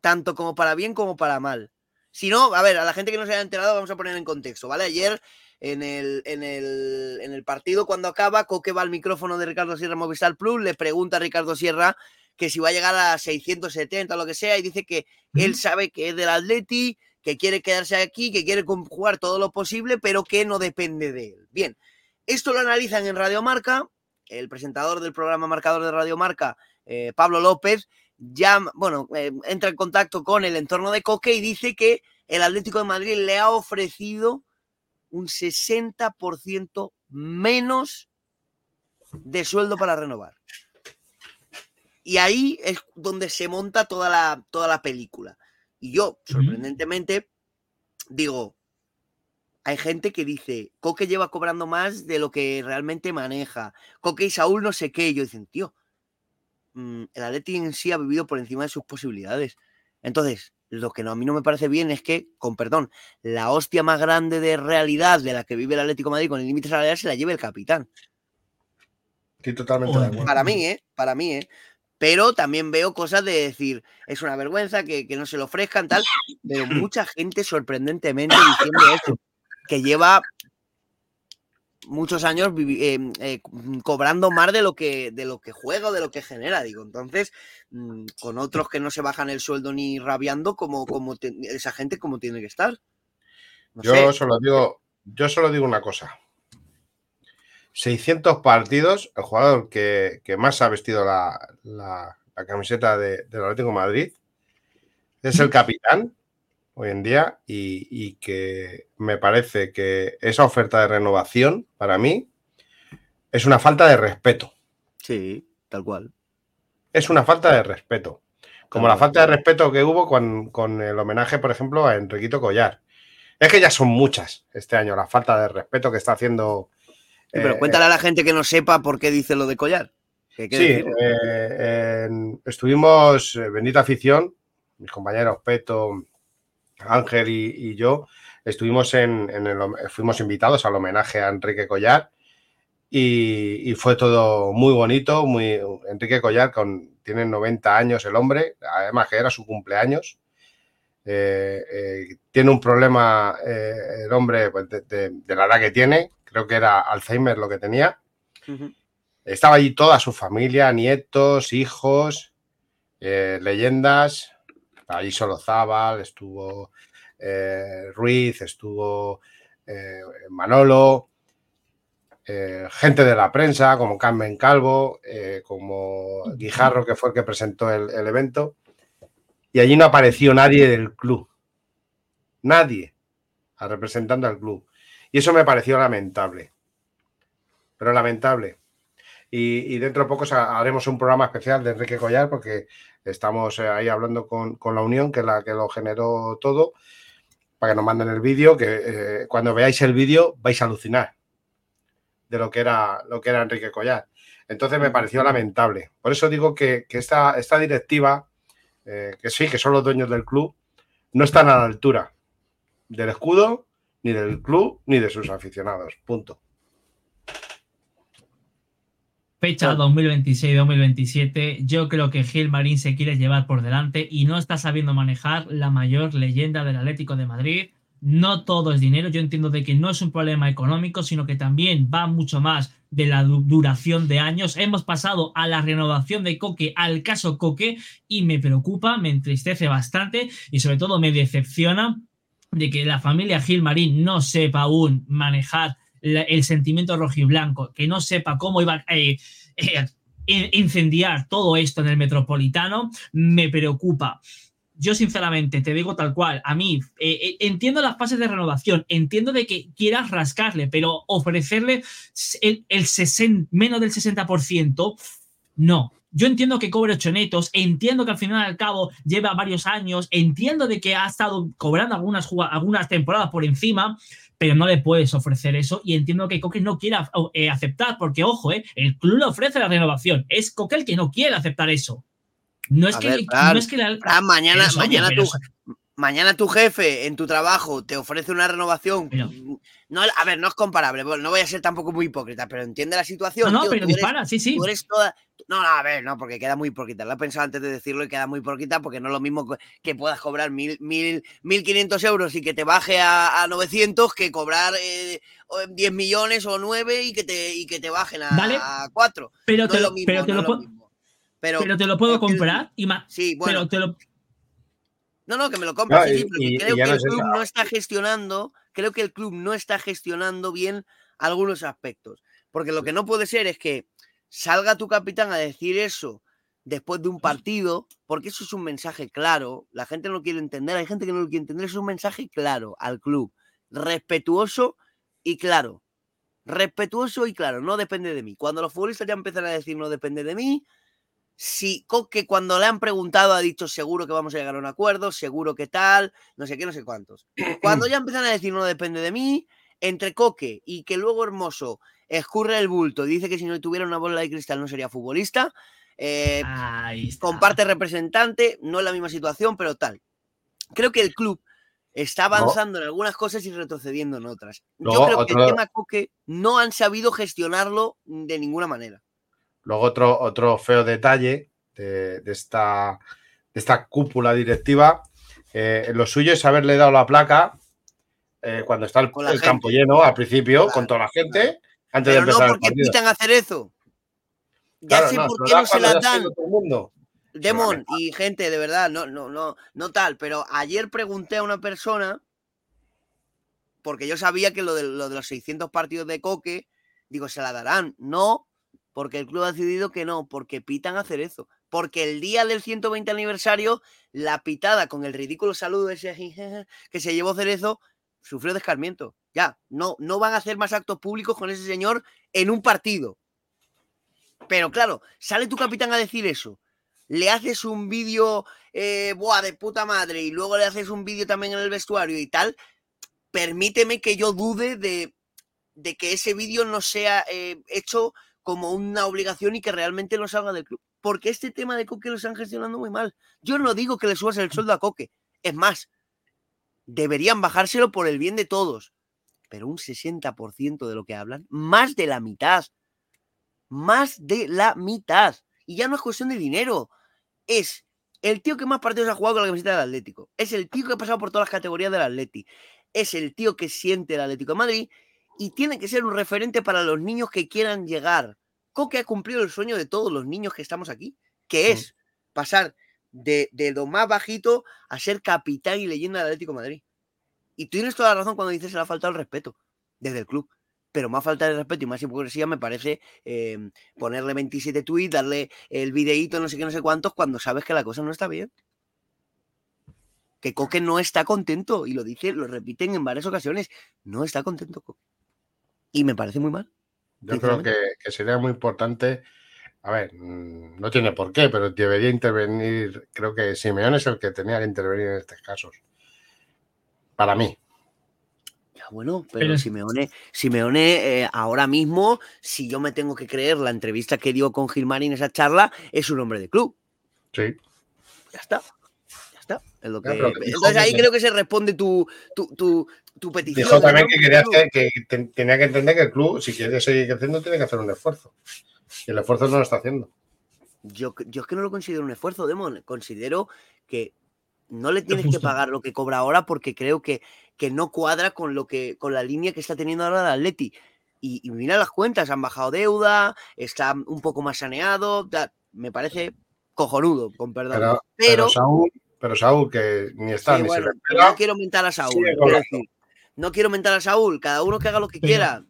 tanto como para bien como para mal. Si no, a ver, a la gente que no se haya enterado, vamos a poner en contexto, ¿vale? Ayer en el, en el, partido cuando acaba, Coque va al micrófono de Ricardo Sierra Movistar Plus, le pregunta a Ricardo Sierra que si va a llegar a 670 o lo que sea, y dice que él sabe que es del Atleti, que quiere quedarse aquí, que quiere jugar todo lo posible, pero que no depende de él. Bien, esto lo analizan en Radio Marca, el presentador del programa Marcador de Radio Marca, eh, Pablo López, ya, bueno, eh, entra en contacto con el entorno de Coque y dice que el Atlético de Madrid le ha ofrecido un 60% menos de sueldo para renovar. Y ahí es donde se monta toda la, toda la película. Y yo, sorprendentemente, digo, hay gente que dice, Coque lleva cobrando más de lo que realmente maneja. Coque y Saúl no sé qué. Y yo dicen, tío, mm, el Atleti en sí ha vivido por encima de sus posibilidades. Entonces, lo que no, a mí no me parece bien es que, con perdón, la hostia más grande de realidad de la que vive el Atlético de Madrid con el límite salarial se la lleve el capitán. Estoy totalmente de acuerdo. Para mí, ¿eh? Para mí, ¿eh? Pero también veo cosas de decir, es una vergüenza que, que no se lo ofrezcan, tal, pero mucha gente sorprendentemente diciendo eso, que lleva muchos años eh, eh, cobrando más de lo que de lo que juega o de lo que genera digo. Entonces mm, con otros que no se bajan el sueldo ni rabiando como como esa gente como tiene que estar yo solo digo yo solo digo una cosa. 600 partidos el jugador que, más ha vestido la, camiseta de, del Atlético de Madrid es el capitán hoy en día y, que me parece que esa oferta de renovación para mí es una falta de respeto. Sí, tal cual. Es una falta de respeto. Como la falta de respeto que hubo con, el homenaje, por ejemplo, a Enriquito Collar. Es que ya son muchas este año la falta de respeto que está haciendo. pero eh, cuéntale a la gente que no sepa por qué dice lo de Collar. Sí, eh, estuvimos, eh, bendita afición, mis compañeros Peto, Ángel y, yo estuvimos en, el, fuimos invitados al homenaje a Enrique Collar y, fue todo muy bonito, muy Enrique Collar con tiene 90 años el hombre, además que era su cumpleaños. Eh, eh, tiene un problema el hombre pues, de, la edad que tiene, creo que era Alzheimer lo que tenía. Estaba allí toda su familia, nietos, hijos, leyendas. Allí solo Zabal, estuvo eh, Ruiz, estuvo eh, Manolo, eh, gente de la prensa como Carmen Calvo, como Guijarro, que fue el que presentó el, evento, y allí no apareció nadie del club. Nadie representando al club. Y eso me pareció lamentable. Pero lamentable. Y, dentro de poco haremos un programa especial de Enrique Collar porque estamos ahí hablando con, la Unión, que es la que lo generó todo, para que nos manden el vídeo, que eh, cuando veáis el vídeo vais a alucinar de lo que era, lo que era Enrique Collar. Entonces me pareció lamentable. Por eso digo que, esta, esta, directiva, eh, que sí, que son los dueños del club, no están a la altura del escudo, ni del club, ni de sus aficionados. Punto. Fecha 2026-2027, yo creo que Gil Marín se quiere llevar por delante y no está sabiendo manejar la mayor leyenda del Atlético de Madrid. No todo es dinero, yo entiendo de que no es un problema económico, sino que también va mucho más de la duración de años. Hemos pasado a la renovación de Coque, al caso Coque, y me preocupa, me entristece bastante y sobre todo me decepciona de que la familia Gil Marín no sepa aún manejar el sentimiento rojiblanco, que no sepa cómo iba a eh, eh, incendiar todo esto en el metropolitano, me preocupa. Yo sinceramente te digo tal cual, a mí eh, entiendo las fases de renovación, entiendo de que quieras rascarle, pero ofrecerle el, el menos del 60%, no, yo entiendo que cobre ocho netos, entiendo que al final al cabo lleva varios años, entiendo de que ha estado cobrando algunas, algunas temporadas por encima, pero no le puedes ofrecer eso y entiendo que Coque no quiera eh, aceptar, porque ojo, eh, el club le ofrece la renovación, es Coque el que no quiere aceptar eso. No es, que, no es que mañana, mañana, tu, mañana tu jefe en tu trabajo te ofrece una renovación. no, a ver, no es comparable. no voy a ser tampoco muy hipócrita, pero entiende la situación. No, no, pero dispara, sí, sí. Tú eres toda, no, no, a ver, no, porque queda muy hipócrita. Lo he pensado antes de decirlo y queda muy hipócrita porque no es lo mismo que puedas cobrar mil, mil, mil quinientos euros y que te baje a, a 900 que cobrar eh, 10 millones o 9 y que te, y que te bajen a, 4. Pero, te lo, pero, te lo, puedo, pero, te lo puedo comprar y más. Sí, bueno. Pero te lo... No, no, que me lo compras. sí, creo que el club no está gestionando, creo que el club no está gestionando bien algunos aspectos. Porque lo que no puede ser es que salga tu capitán a decir eso después de un partido, porque eso es un mensaje claro, la gente no lo quiere entender, hay gente que no lo quiere entender, es un mensaje claro al club, respetuoso y claro. Respetuoso y claro, no depende de mí. Cuando los futbolistas ya empiezan a decir no depende de mí, si Coque cuando le han preguntado ha dicho seguro que vamos a llegar a un acuerdo, seguro que tal, no sé qué, no sé cuántos. Cuando ya empiezan a decir no depende de mí, entre Coque y que luego Hermoso escurre el bulto, dice que si no tuviera una bola de cristal no sería futbolista. Eh, comparte representante, no es la misma situación, pero tal. Creo que el club está avanzando en algunas cosas y retrocediendo en otras. Yo creo que el tema Coque no han sabido gestionarlo de ninguna manera. Luego otro, otro feo detalle de, esta, esta cúpula directiva, eh, lo suyo es haberle dado la placa eh, cuando está el, campo lleno al principio, con toda la gente, antes de empezar no porque pitan hacer eso. Ya sé por qué no se la dan. Demon y gente, de verdad, no, no, no, no tal, pero ayer pregunté a una persona, porque yo sabía que lo de, lo de los 600 partidos de Coque, digo, se la darán. No, porque el club ha decidido que no, porque pitan hacer eso. Porque el día del 120 aniversario, la pitada con el ridículo saludo ese que se llevó Cerezo, sufrió descarmiento. Ya, no, no van a hacer más actos públicos con ese señor en un partido. Pero claro, sale tu capitán a decir eso. Le haces un vídeo, eh, de puta madre, y luego le haces un vídeo también en el vestuario y tal. Permíteme que yo dude de, de que ese vídeo no sea eh, hecho como una obligación y que realmente lo salga del club. Porque este tema de Coque lo están gestionando muy mal. Yo no digo que le subas el sueldo a Coque. Es más, deberían bajárselo por el bien de todos. Pero un 60% de lo que hablan, más de la mitad, más de la mitad. Y ya no es cuestión de dinero, es el tío que más partidos ha jugado con la camiseta del Atlético. Es el tío que ha pasado por todas las categorías del Atleti. Es el tío que siente el Atlético de Madrid y tiene que ser un referente para los niños que quieran llegar. Coque ha cumplido el sueño de todos los niños que estamos aquí, que es pasar de, lo más bajito a ser capitán y leyenda del Atlético de Madrid. Y tú tienes toda la razón cuando dices que le ha faltado el respeto desde el club pero más falta de respeto y más hipocresía me parece em, ponerle 27 tweets, darle el videíto, no sé qué, no sé cuántos, cuando sabes que la cosa no está bien. Que Coque no está contento, y lo dice, lo repiten en varias ocasiones, no está contento Coque. Y me parece muy mal. Yo creo que, sería muy importante, a ver, mm, no tiene por qué, pero debería intervenir, creo que Simeón es el que tenía que intervenir en estos casos. Para mí, bueno, pero, Simeone, Simeone eh, ahora mismo, si yo me tengo que creer la entrevista que dio con Gilmar en esa charla, es un hombre de club. Sí. Ya está. Ya está. Entonces ahí creo que se responde tu, tu, tu, petición. Dijo también que, quería que, tenía que entender que el club, si quiere seguir creciendo, tiene que hacer un esfuerzo. Y el esfuerzo no lo está haciendo. Yo, yo es que no lo considero un esfuerzo, Demon. Considero que no le tienes que pagar lo que cobra ahora porque creo que, que no cuadra con lo que con la línea que está teniendo ahora el Atleti. Y, mira las cuentas, han bajado deuda, está un poco más saneado, me parece cojonudo, con perdón. Pero, pero, Saúl, que ni está ni se No quiero mentar a Saúl, no quiero mentar a Saúl, cada uno que haga lo que quiera.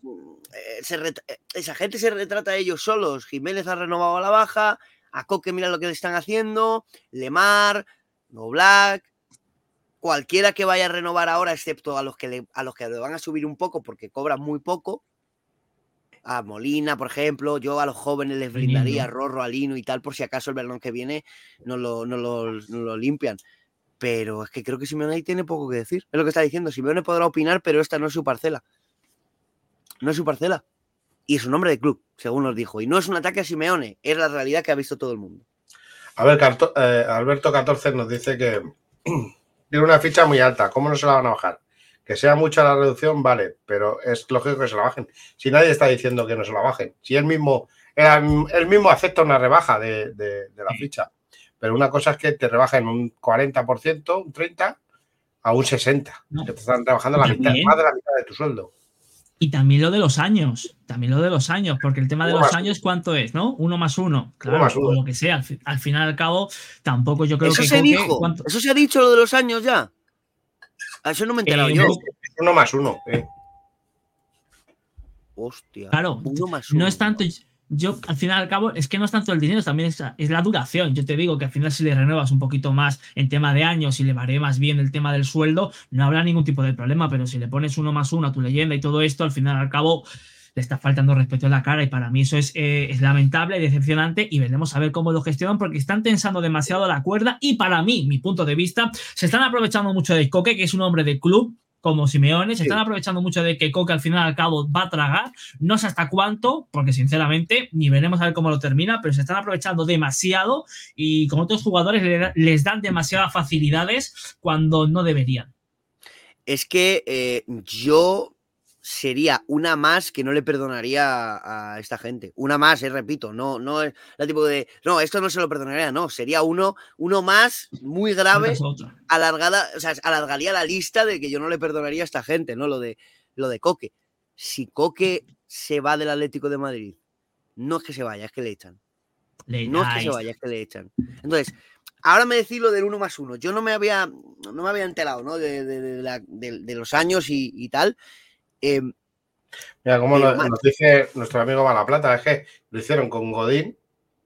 Eh, eh, esa gente se retrata a ellos solos. Jiménez ha renovado a la baja, a Coque mira lo que le están haciendo, Lemar, no Black, cualquiera que vaya a renovar ahora, excepto a los que le, a los que le van a subir un poco porque cobran muy poco. A Molina, por ejemplo, yo a los jóvenes les brindaría Rorro, Alino y tal, por si acaso el verano que viene no lo, no lo, limpian. Pero es que creo que Simeone ahí tiene poco que decir. Es lo que está diciendo. Simeone podrá opinar, pero esta no es su parcela. No es su parcela. Y es un hombre de club, según nos dijo. Y no es un ataque a Simeone, es la realidad que ha visto todo el mundo. A ver, eh, Alberto 14 nos dice que tiene una ficha muy alta. ¿Cómo no se la van a bajar? Que sea mucha la reducción, vale, pero es lógico que se la bajen. Si nadie está diciendo que no se la bajen, si él mismo, él mismo acepta una rebaja de, la ficha, pero una cosa es que te rebajen un 40%, un 30% a un 60%, que te están trabajando la mitad, más de la mitad de tu sueldo. Y también lo de los años, también lo de los años, porque el tema de los años, ¿cuánto es? ¿No? Uno más uno, claro, o lo que sea. Al, final y al cabo, tampoco yo creo ¿Eso que. Se dijo? ¿Eso se ha dicho lo de los años ya? A eso no me he enterado eh, yo. Uno más uno. Eh. Hostia. Claro, uno más uno. no es tanto yo al final al cabo es que no es tanto el dinero, también es, la duración. Yo te digo que al final si le renuevas un poquito más en tema de años y le más bien el tema del sueldo, no habrá ningún tipo de problema, pero si le pones uno más uno a tu leyenda y todo esto, al final al cabo le está faltando respeto en la cara y para mí eso es, eh, es lamentable y decepcionante y veremos a ver cómo lo gestionan porque están tensando demasiado la cuerda y para mí, mi punto de vista, se están aprovechando mucho de Coque, que es un hombre de club, como Simeone, se están aprovechando mucho de que Coque al final al cabo va a tragar, no sé hasta cuánto, porque sinceramente ni veremos a ver cómo lo termina, pero se están aprovechando demasiado y con otros jugadores les dan demasiadas facilidades cuando no deberían. Es que eh, yo sería una más que no le perdonaría a, esta gente. Una más, eh, repito, no, no es la tipo de, no, esto no se lo perdonaría, no, sería uno, uno más muy grave, alargada, o sea, alargaría la lista de que yo no le perdonaría a esta gente, ¿no? Lo de, lo de Coque. Si Coque se va del Atlético de Madrid, no es que se vaya, es que le echan. no es que se vaya, es que le echan. Entonces, ahora me decís lo del uno más uno. Yo no me había, no me había enterado, ¿no? De, de, los años y, y tal. Em, Mira, como nos, dice nuestro amigo Malaplata, es que lo hicieron con Godín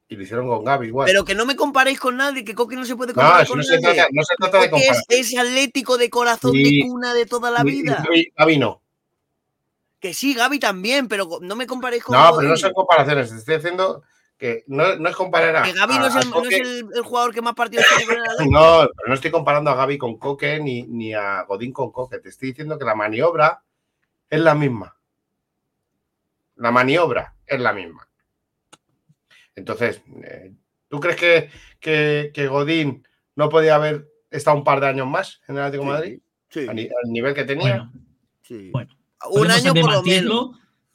y lo hicieron con Gaby igual. Pero que no me comparéis con nadie, que Coque no se puede comparar no, con no Se trata, no se trata de comparar. Es, atlético de corazón de cuna de toda la vida. Gaby, no. Que sí, Gaby también, pero no me comparéis con No, pero no son comparaciones. Estoy diciendo que no, no es comparar a. Que Gaby no es, el, no es el, jugador que más partidos tiene con el No, pero no estoy comparando a Gaby con Coque ni, ni a Godín con Coque. Te estoy diciendo que la maniobra es la misma. La maniobra es la misma. Entonces, eh, ¿tú crees que, que, Godín no podía haber estado un par de años más en el Atlético de Madrid? Sí, al nivel que tenía, Bueno, sí. bueno. Un año por lo menos.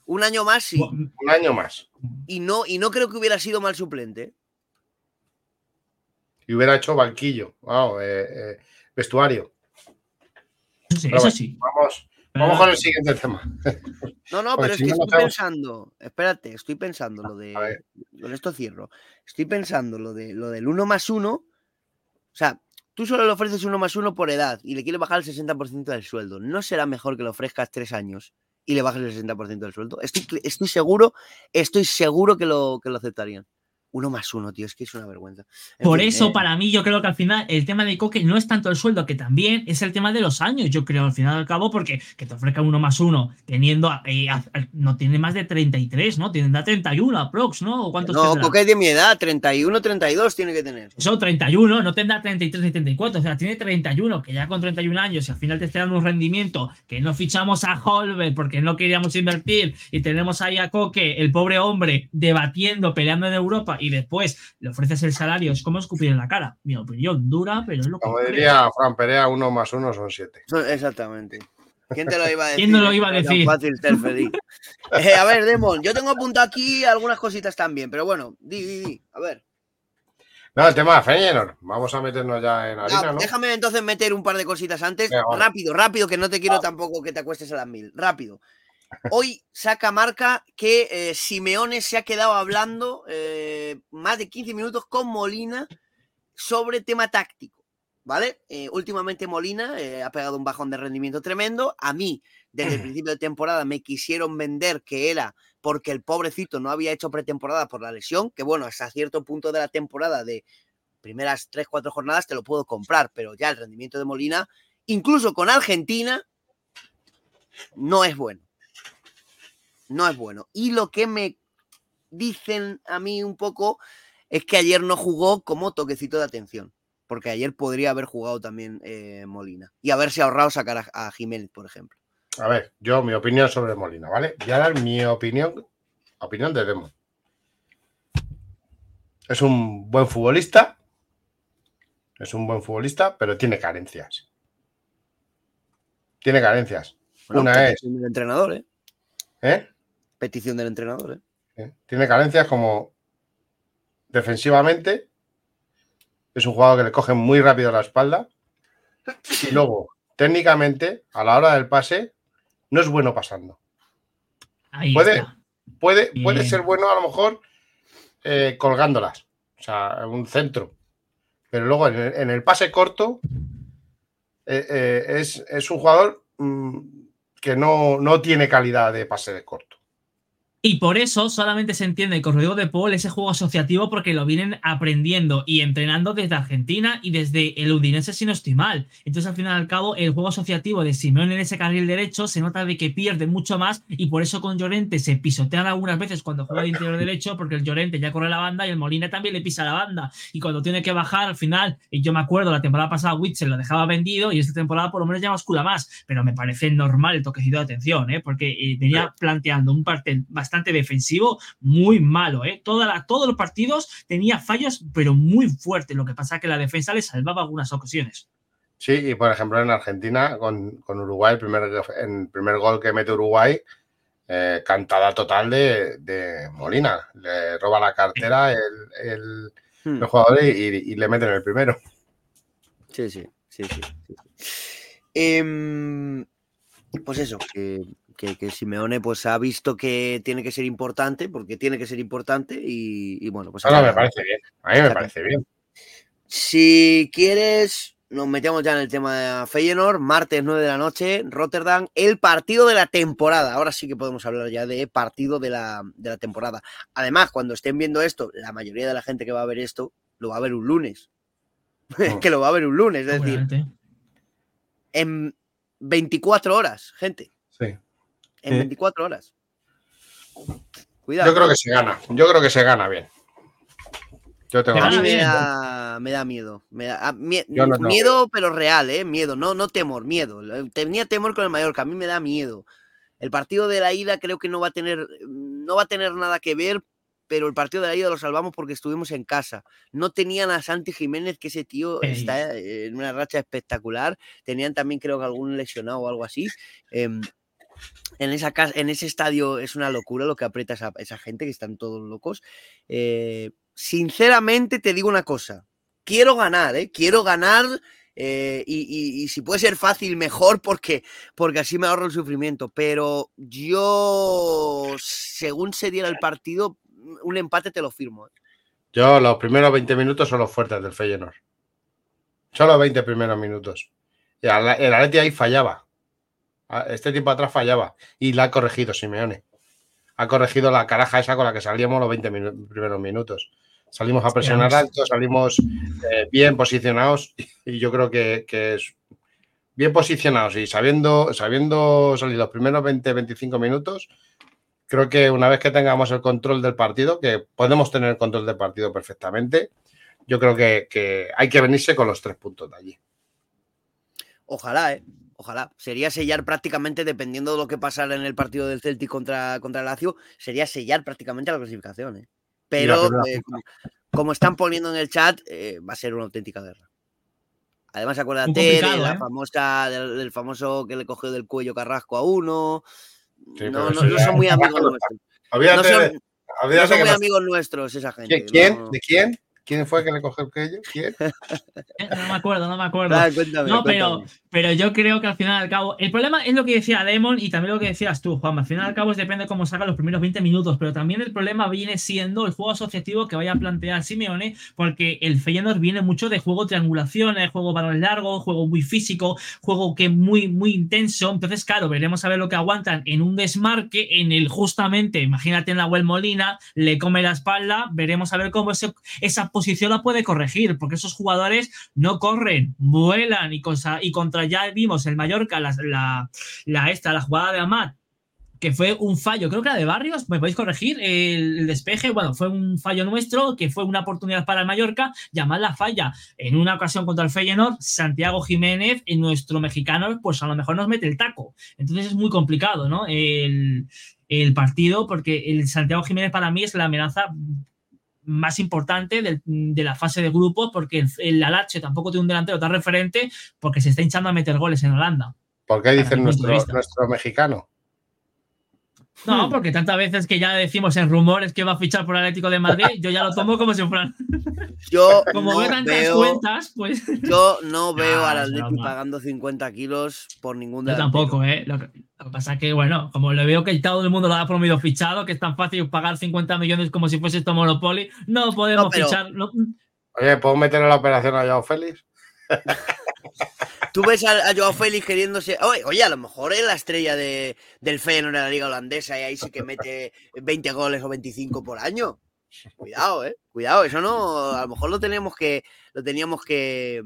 Un año más, sí. Un año más. Y no, y no creo que hubiera sido mal suplente. Y hubiera hecho banquillo, vamos, eh, eh, vestuario. Eso sí, Pero eso bueno, sí. Vamos, vamos con el siguiente tema. No, no, pero es que estoy pensando. Espérate, estoy pensando lo de. Con esto cierro. Estoy pensando lo de lo del 1 más 1. O sea, tú solo le ofreces 1 más 1 por edad y le quieres bajar el 60% del sueldo. ¿No será mejor que le ofrezcas 3 años y le bajes el 60% del sueldo? Estoy, estoy seguro, estoy seguro que lo, que lo aceptarían. 1 más 1, tío, es que es una vergüenza. En Por fin, eso, eh, para mí, yo creo que al final el tema de Coque no es tanto el sueldo, que también es el tema de los años, yo creo, al final y al cabo, porque que te ofrezca uno más uno, teniendo, eh, a- a- no tiene más de 33, ¿no? Tendrá 31 aprox, ¿no? ¿O cuántos No, tendrá? Coque es de mi edad, 31, 32 tiene que tener. Eso, 31, no tendrá 33 ni 34, o sea, tiene 31, que ya con 31 años, y al final te está dando un rendimiento, que no fichamos a Holber porque no queríamos invertir, y tenemos ahí a Coque, el pobre hombre, debatiendo, peleando en Europa, y después le ofreces el salario, es como escupir en la cara. Mi opinión dura, pero es lo que Como creo. diría Fran Perea, uno más uno son siete. Exactamente. ¿Quién te lo iba a decir? ¿Quién no lo iba a decir? fácil ser feliz. Eh, a ver, Demon, yo tengo apuntado aquí algunas cositas también, pero bueno, di, di, di. A ver. No, el tema de Feyenoord. Vamos a meternos ya en harina, Ah, ¿no? Déjame entonces meter un par de cositas antes. Venga. Rápido, rápido, que no te quiero tampoco que te acuestes a las mil. Rápido. Hoy saca marca que eh, Simeone se ha quedado hablando eh, más de 15 minutos con Molina sobre tema táctico. ¿Vale? Eh, últimamente Molina eh, ha pegado un bajón de rendimiento tremendo. A mí, desde el principio de temporada, me quisieron vender que era porque el pobrecito no había hecho pretemporada por la lesión, que bueno, hasta cierto punto de la temporada de primeras 3-4 jornadas te lo puedo comprar, pero ya el rendimiento de Molina, incluso con Argentina, no es bueno. No es bueno. Y lo que me dicen a mí un poco es que ayer no jugó como toquecito de atención, porque ayer podría haber jugado también eh, Molina y haberse ahorrado sacar a, a Jiménez, por ejemplo. A ver, yo mi opinión sobre Molina, ¿vale? Voy a dar mi opinión, opinión de Demo. Es un buen futbolista, es un buen futbolista, pero tiene carencias. Tiene carencias. Bueno, Una es, petición del entrenador, ¿eh? ¿eh? Petición del entrenador, ¿eh? Tiene carencias como defensivamente. Es un jugador que le coge muy rápido la espalda. Y luego, técnicamente, a la hora del pase, no es bueno pasando. Ahí Puede- está. Puede, puede Bien. ser bueno a lo mejor eh, colgándolas. O sea, un centro. Pero luego en el, en el pase corto eh, eh, es, es un jugador mm, que no, no tiene calidad de pase de corto. Y por eso solamente se entiende con Rodrigo de Paul ese juego asociativo porque lo vienen aprendiendo y entrenando desde Argentina y desde el Udinese si no estoy mal. Entonces al final y al cabo el juego asociativo de Simeone en ese carril derecho se nota de que pierde mucho más y por eso con Llorente se pisotean algunas veces cuando juega de interior derecho porque el Llorente ya corre la banda y el Molina también le pisa la banda y cuando tiene que bajar al final, y yo me acuerdo la temporada pasada Witzel lo dejaba vendido y esta temporada por lo menos ya bascula más, pero me parece normal el toquecito de atención, ¿eh? porque eh, venía planteando un parte bastante defensivo muy malo. ¿eh? Toda la- todos los partidos tenía fallos, pero muy fuertes. Lo que pasa es que la defensa le salvaba algunas ocasiones. Sí, y por ejemplo en Argentina con, con Uruguay, el primer, el primer gol que mete Uruguay, eh, cantada total de, de Molina. Le roba la cartera el, el- Hmm. el jugador y, y- y le meten el primero. Sí, sí, sí, sí. sí, sí. Em, pues eso, que, que- que Simeone pues ha visto que tiene que ser importante, porque tiene que ser importante, y, y bueno, pues Ahora me parece bien. A mí me parece bien. Si quieres, nos metemos ya en el tema de Feyenoord, martes 9 de la noche, Rotterdam, el partido de la temporada. Ahora sí que podemos hablar ya de partido de la, de la temporada. Además, cuando estén viendo esto, la mayoría de la gente que va a ver esto lo va a ver un lunes. Es que lo va a ver un lunes, es decir, en 24 horas, gente. En Sí. 24 horas. Cuidado. Yo creo que se gana. Yo creo que se gana bien. Yo tengo me bien. da, me da miedo. Me da- mie- no miedo, pero real, ¿eh? Miedo, no, no temor, miedo. Tenía temor con el Mallorca, a mí me da miedo. El partido de la ida creo que no va a tener, no va a tener nada que ver pero el partido de la ida lo salvamos porque estuvimos en casa. No tenían a Santi Jiménez, que ese tío está en una racha espectacular. Tenían también, creo que algún lesionado o algo así. Em, en, esa casa, en ese estadio es una locura lo que aprieta esa, esa gente, que están todos locos. Eh, sinceramente te digo una cosa. Quiero ganar, ¿eh? Quiero ganar eh, y, si puede ser fácil, mejor, porque, porque así me ahorro el sufrimiento. Pero yo, según se diera el partido, un empate te lo firmo. ¿eh? Yo, los primeros 20 minutos son los fuertes del Feyenoord. Son los 20 primeros minutos. Y el Atleti ahí fallaba. Este tipo atrás fallaba. Y la ha corregido Simeone. Ha corregido la caraja esa con la que salíamos los 20 primeros minutos. Salimos a presionar alto, salimos eh, bien posicionados y yo creo que, es bien posicionados y sabiendo, sabiendo salir los primeros 20-25 minutos, creo que una vez que tengamos el control del partido, que podemos tener el control del partido perfectamente, yo creo que, hay que venirse con los tres puntos de allí. Ojalá, ¿eh? Ojalá. Sería sellar prácticamente, dependiendo de lo que pasara en el partido del Celtic contra, contra el Lazio, sería sellar prácticamente la clasificación. ¿eh? Pero eh, como, están poniendo en el chat, eh, va a ser una auténtica guerra. Además, acuérdate de la ¿eh? famosa, del, famoso que le cogió del cuello Carrasco a uno. no, son muy amigos nuestros. no son, muy amigos nuestros esa gente. ¿Quién? ¿De quién? ¿Quién fue que le cogió el cuello? ¿Quién? No me acuerdo, no me acuerdo. no, pero, pero yo creo que al final al cabo, el problema es lo que decía Demon y también lo que decías tú, Juan. Al final al cabo depende de cómo salgan los primeros 20 minutos, pero también el problema viene siendo el juego asociativo que vaya a plantear Simeone, porque el Feyenoord viene mucho de juego triangulaciones, juego balones largos, juego muy físico, juego que muy, muy intenso. Entonces, claro, veremos a ver lo que aguantan en un desmarque, en el justamente, imagínate en la Well Molina, le come la espalda, veremos a ver cómo esa posición la puede corregir, porque esos jugadores no corren, vuelan y, cosa, y contra ya vimos el Mallorca, la, esta, la jugada de Amat, que fue un fallo, creo que era de Barrios, me podéis corregir, el, despeje, bueno, fue un fallo nuestro, que fue una oportunidad para el Mallorca, llamar la falla en una ocasión contra el Feyenoord, Santiago Jiménez, en nuestro mexicano, pues a lo mejor nos mete el taco. Entonces es muy complicado, ¿no? El partido, porque el Santiago Jiménez para mí es la amenaza más importante de, la fase de grupos, porque el, el Alache tampoco tiene un delantero tan referente, porque se está hinchando a meter goles en Holanda. ¿Por qué dicen nuestro, nuestro mexicano? No, porque tantas veces que ya decimos en rumores que va a fichar por el Atlético de Madrid, yo ya lo tomo como si fueran. Yo como no tantas cuentas, pues. Yo no veo al Atlético pagando 50 kilos por ningún Yo tampoco, ¿eh? Lo que, pasa es que, bueno, como le veo que todo el mundo lo ha promovido fichado, que es tan fácil pagar 50 millones como si fuese esto Monopoly, no podemos fichar. Oye, ¿puedo meter en la operación a Joao Félix? Tú ves a, Joao Félix queriéndose. Oye, a lo mejor es la estrella de, del Feyenoord en la liga holandesa y ahí sí que mete 20 goles o 25 por año. Cuidado, eh. Cuidado, eso no. A lo mejor lo teníamos que, lo teníamos que,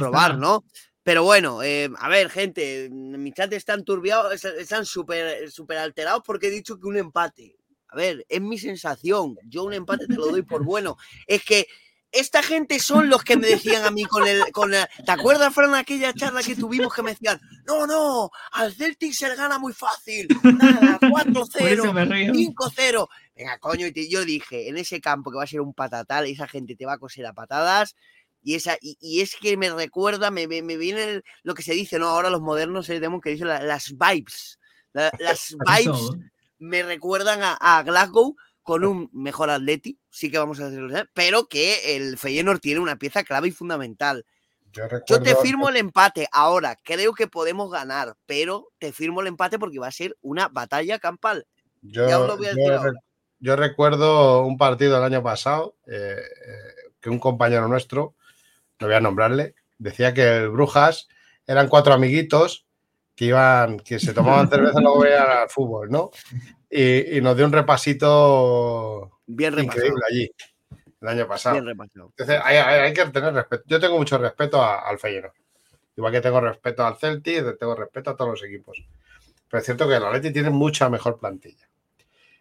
probar, ¿no? Pero bueno, eh, a ver, gente, mi chat están turbiados, están súper super alterados porque he dicho que un empate. A ver, es mi sensación. Yo un empate te lo doy por bueno. Es que esta gente son los que me decían a mí con el, con ¿te acuerdas, Fran, aquella charla que tuvimos que me decían, no, no, al Celtic se le gana muy fácil, nada, 4-0, 5-0. Venga, coño, y yo dije, en ese campo que va a ser un patatal, esa gente te va a coser a patadas, y, esa, y, es que me recuerda, me, me, viene lo que se dice, ¿no? Ahora los modernos se que dicen las vibes, las vibes me recuerdan a Glasgow, con un mejor Atleti, sí que vamos a decirlo, pero que el Feyenoord tiene una pieza clave y fundamental. Yo, te firmo el empate. Ahora, creo que podemos ganar, pero te firmo el empate porque va a ser una batalla campal. Yo, yo, recuerdo un partido el año pasado eh, eh, que un compañero nuestro, no voy a nombrarle, decía que el Brujas eran cuatro amiguitos que iban, que se tomaban cerveza y luego veían al fútbol, ¿no? y, nos dio un repasito Bien increíble allí el año pasado. Entonces hay, que tener respeto. Yo tengo mucho respeto al Feyenoord. Igual que tengo respeto al Celtic, tengo respeto a todos los equipos. Pero es cierto que el Atleti tiene mucha mejor plantilla.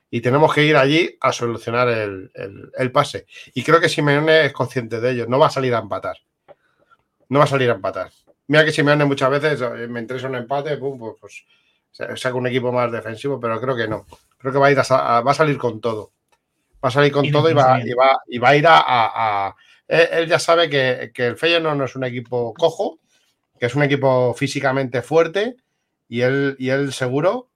Y tenemos que ir allí a solucionar el, pase. Y creo que Simeone es consciente de ello. No va a salir a empatar. No va a salir a empatar. Mira que Simeone muchas veces eh, me interesa un empate, pues, pues saca un equipo más defensivo, pero creo que no. Creo que va a, ir va a salir con todo. Va a salir con todo y va, y va, y va, a ir a. Él, ya sabe que, que el Feyenoord no es un equipo cojo, que es un equipo físicamente fuerte y él, y él seguro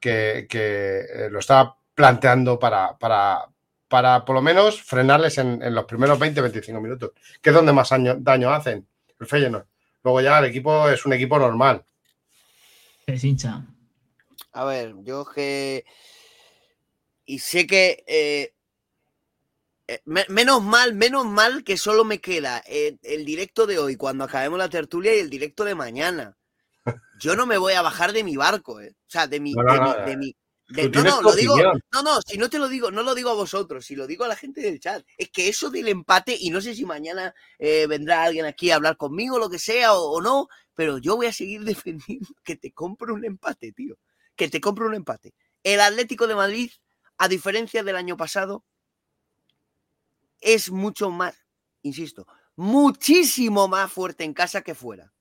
que, eh, lo está planteando para, para, para por lo menos frenarles en, los primeros 20-25 minutos, que es donde más daño hacen el Feyenoord. Luego ya el equipo es un equipo normal. Es hincha. A ver, yo que... Y sé que... Eh, eh, menos mal, menos mal que solo me queda el directo de hoy, cuando acabemos la tertulia, y el directo de mañana. Yo no me voy a bajar de mi barco, eh. O sea, de mi, de mi, no, no, lo digo, no, no, si no te lo digo, no lo digo a vosotros, si lo digo a la gente del chat. Es que eso del empate, y no sé si mañana eh, vendrá alguien aquí a hablar conmigo, lo que sea, o, no, pero yo voy a seguir defendiendo que te compro un empate, tío. Que te compro un empate. El Atlético de Madrid, a diferencia del año pasado, es mucho más, insisto, muchísimo más fuerte en casa que fuera.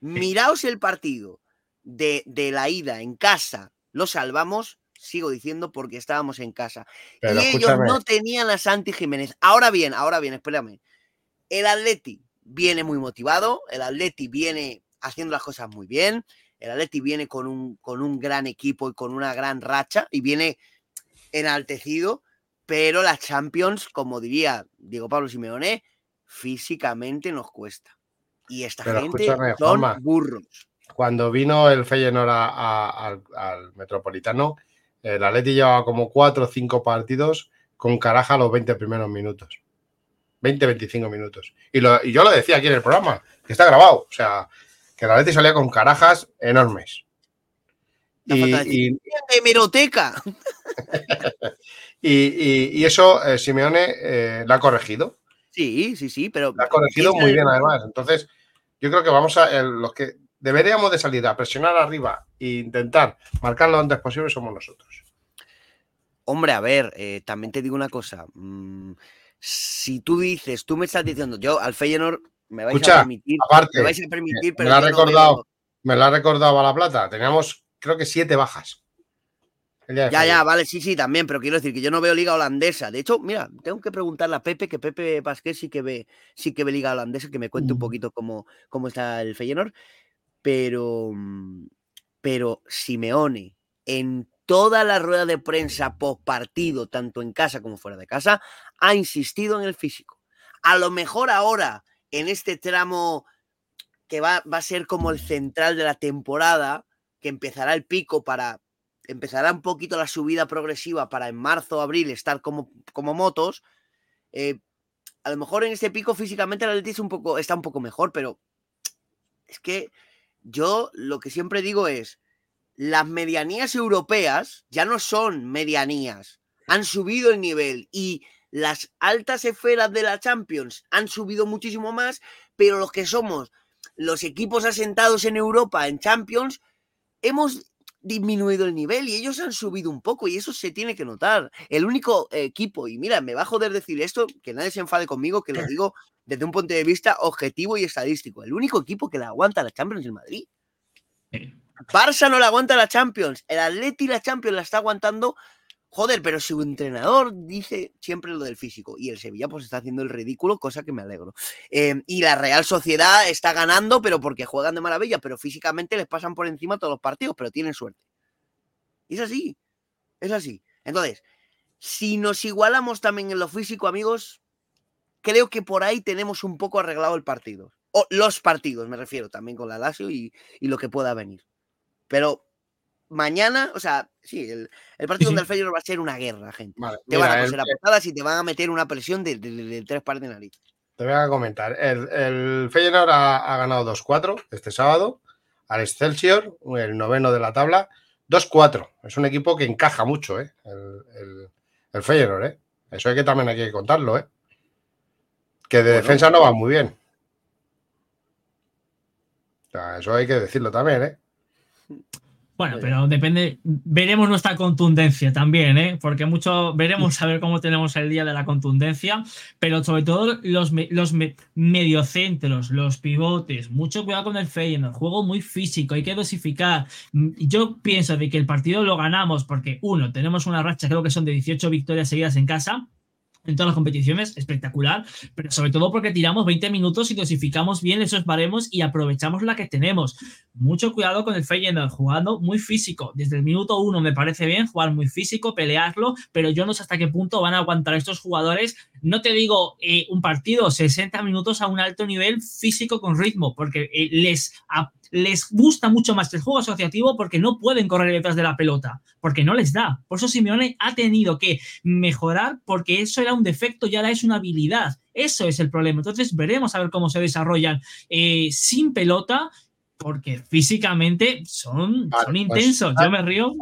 Miraos el partido de, de la ida en casa lo salvamos, sigo diciendo, porque estábamos en casa. y ellos no tenían a Santi Jiménez. Ahora bien, ahora bien, espérame. El Atleti viene muy motivado, el Atleti viene haciendo las cosas muy bien, el Atleti viene con un, con un gran equipo y con una gran racha y viene enaltecido, pero la Champions, como diría Diego Pablo Simeone, físicamente nos cuesta. Y esta gente son burros cuando vino el Feyenoord al Metropolitano, el Atleti llevaba como cuatro o cinco partidos con Caraja los 20 primeros minutos. 20-25 minutos. Y, yo lo decía aquí en el programa, que está grabado. O sea, que el Atleti salía con carajas enormes. Y, y, hemeroteca. y, eso eh, Simeone eh, la ha corregido. Sí, sí, sí, pero. La ha corregido muy bien, además. Entonces, yo creo que vamos a. los que deberíamos de salir a presionar arriba e intentar marcar lo antes posible somos nosotros. Hombre, a ver, eh, también te digo una cosa. Mm, si tú dices, tú me estás diciendo, yo al Feyenoord me vais a permitir, me vais a permitir, pero me, la ha recordado, me lo ha recordado a la plata. Teníamos, creo que siete bajas. Ya, ya, vale, sí, sí, también, pero quiero decir que yo no veo liga holandesa. De hecho, mira, tengo que preguntarle a Pepe, que Pepe Pasquet sí que ve, sí que ve liga holandesa, que me cuente un poquito cómo, cómo está el Feyenoord pero, mm, pero Simeone en toda la rueda de prensa post partido, tanto en casa como fuera de casa, ha insistido en el físico. A lo mejor ahora, en este tramo que va, va a ser como el central de la temporada, que empezará el pico para, empezará un poquito la subida progresiva para en marzo o abril estar como, como motos, eh, a lo mejor en este pico físicamente el Atleti un poco, está un poco mejor, pero es que yo lo que siempre digo es, las medianías europeas ya no son medianías, han subido el nivel y las altas esferas de la Champions han subido muchísimo más, pero los que somos los equipos asentados en Europa en Champions, hemos disminuido el nivel y ellos han subido un poco y eso se tiene que notar. El único equipo, y mira, me va a joder decir esto, que nadie se enfade conmigo, que lo digo desde un punto de vista objetivo y estadístico. El único equipo que le aguanta la Champions es el Madrid. Barça no le aguanta la Champions. El Atleti la Champions la está aguantando. Joder, pero su entrenador dice siempre lo del físico. Y el Sevilla pues está haciendo el ridículo, cosa que me alegro. Eh, y la Real Sociedad está ganando, pero porque juegan de maravilla, pero físicamente les pasan por encima todos los partidos, pero tienen suerte. Y es así. Es así. Entonces, si nos igualamos también en lo físico, amigos, creo que por ahí tenemos un poco arreglado el partido. O los partidos, me refiero, también con la Lazio y, lo que pueda venir. Pero mañana, o sea, sí, el, partido del Feyenoord va a ser una guerra, gente. te van a coser a patadas y te van a meter una presión de, tres pares de nariz. Te voy a comentar. El, el Feyenoord ha, ganado 2-4 este sábado al Excelsior, el noveno de la tabla. 2-4. Es un equipo que encaja mucho, ¿eh? El, el, el Feyenoord, ¿eh? Eso hay que también hay que contarlo, ¿eh? Que de defensa no va muy bien. eso hay que decirlo también, ¿eh? Bueno, pero depende, veremos nuestra contundencia también, ¿eh? porque mucho veremos a ver cómo tenemos el día de la contundencia, pero sobre todo los, los mediocentros, los pivotes, mucho cuidado con el Feyenoord, juego muy físico, hay que dosificar. Yo pienso de que el partido lo ganamos porque, uno, tenemos una racha, creo que son de 18 victorias seguidas en casa, en todas las competiciones, espectacular, pero sobre todo porque tiramos 20 minutos y dosificamos bien esos baremos y aprovechamos la que tenemos. Mucho cuidado con el Feyenoord, jugando muy físico. Desde el minuto uno me parece bien jugar muy físico, pelearlo, pero yo no sé hasta qué punto van a aguantar estos jugadores. No te digo eh, un partido, 60 minutos a un alto nivel físico con ritmo, porque eh, les, les gusta mucho más el juego asociativo porque no pueden correr detrás de la pelota, porque no les da. Por eso Simeone ha tenido que mejorar porque eso era un defecto y ahora es una habilidad. Eso es el problema. Entonces veremos a ver cómo se desarrollan eh, sin pelota porque físicamente son, son pues, intensos. Yo me río.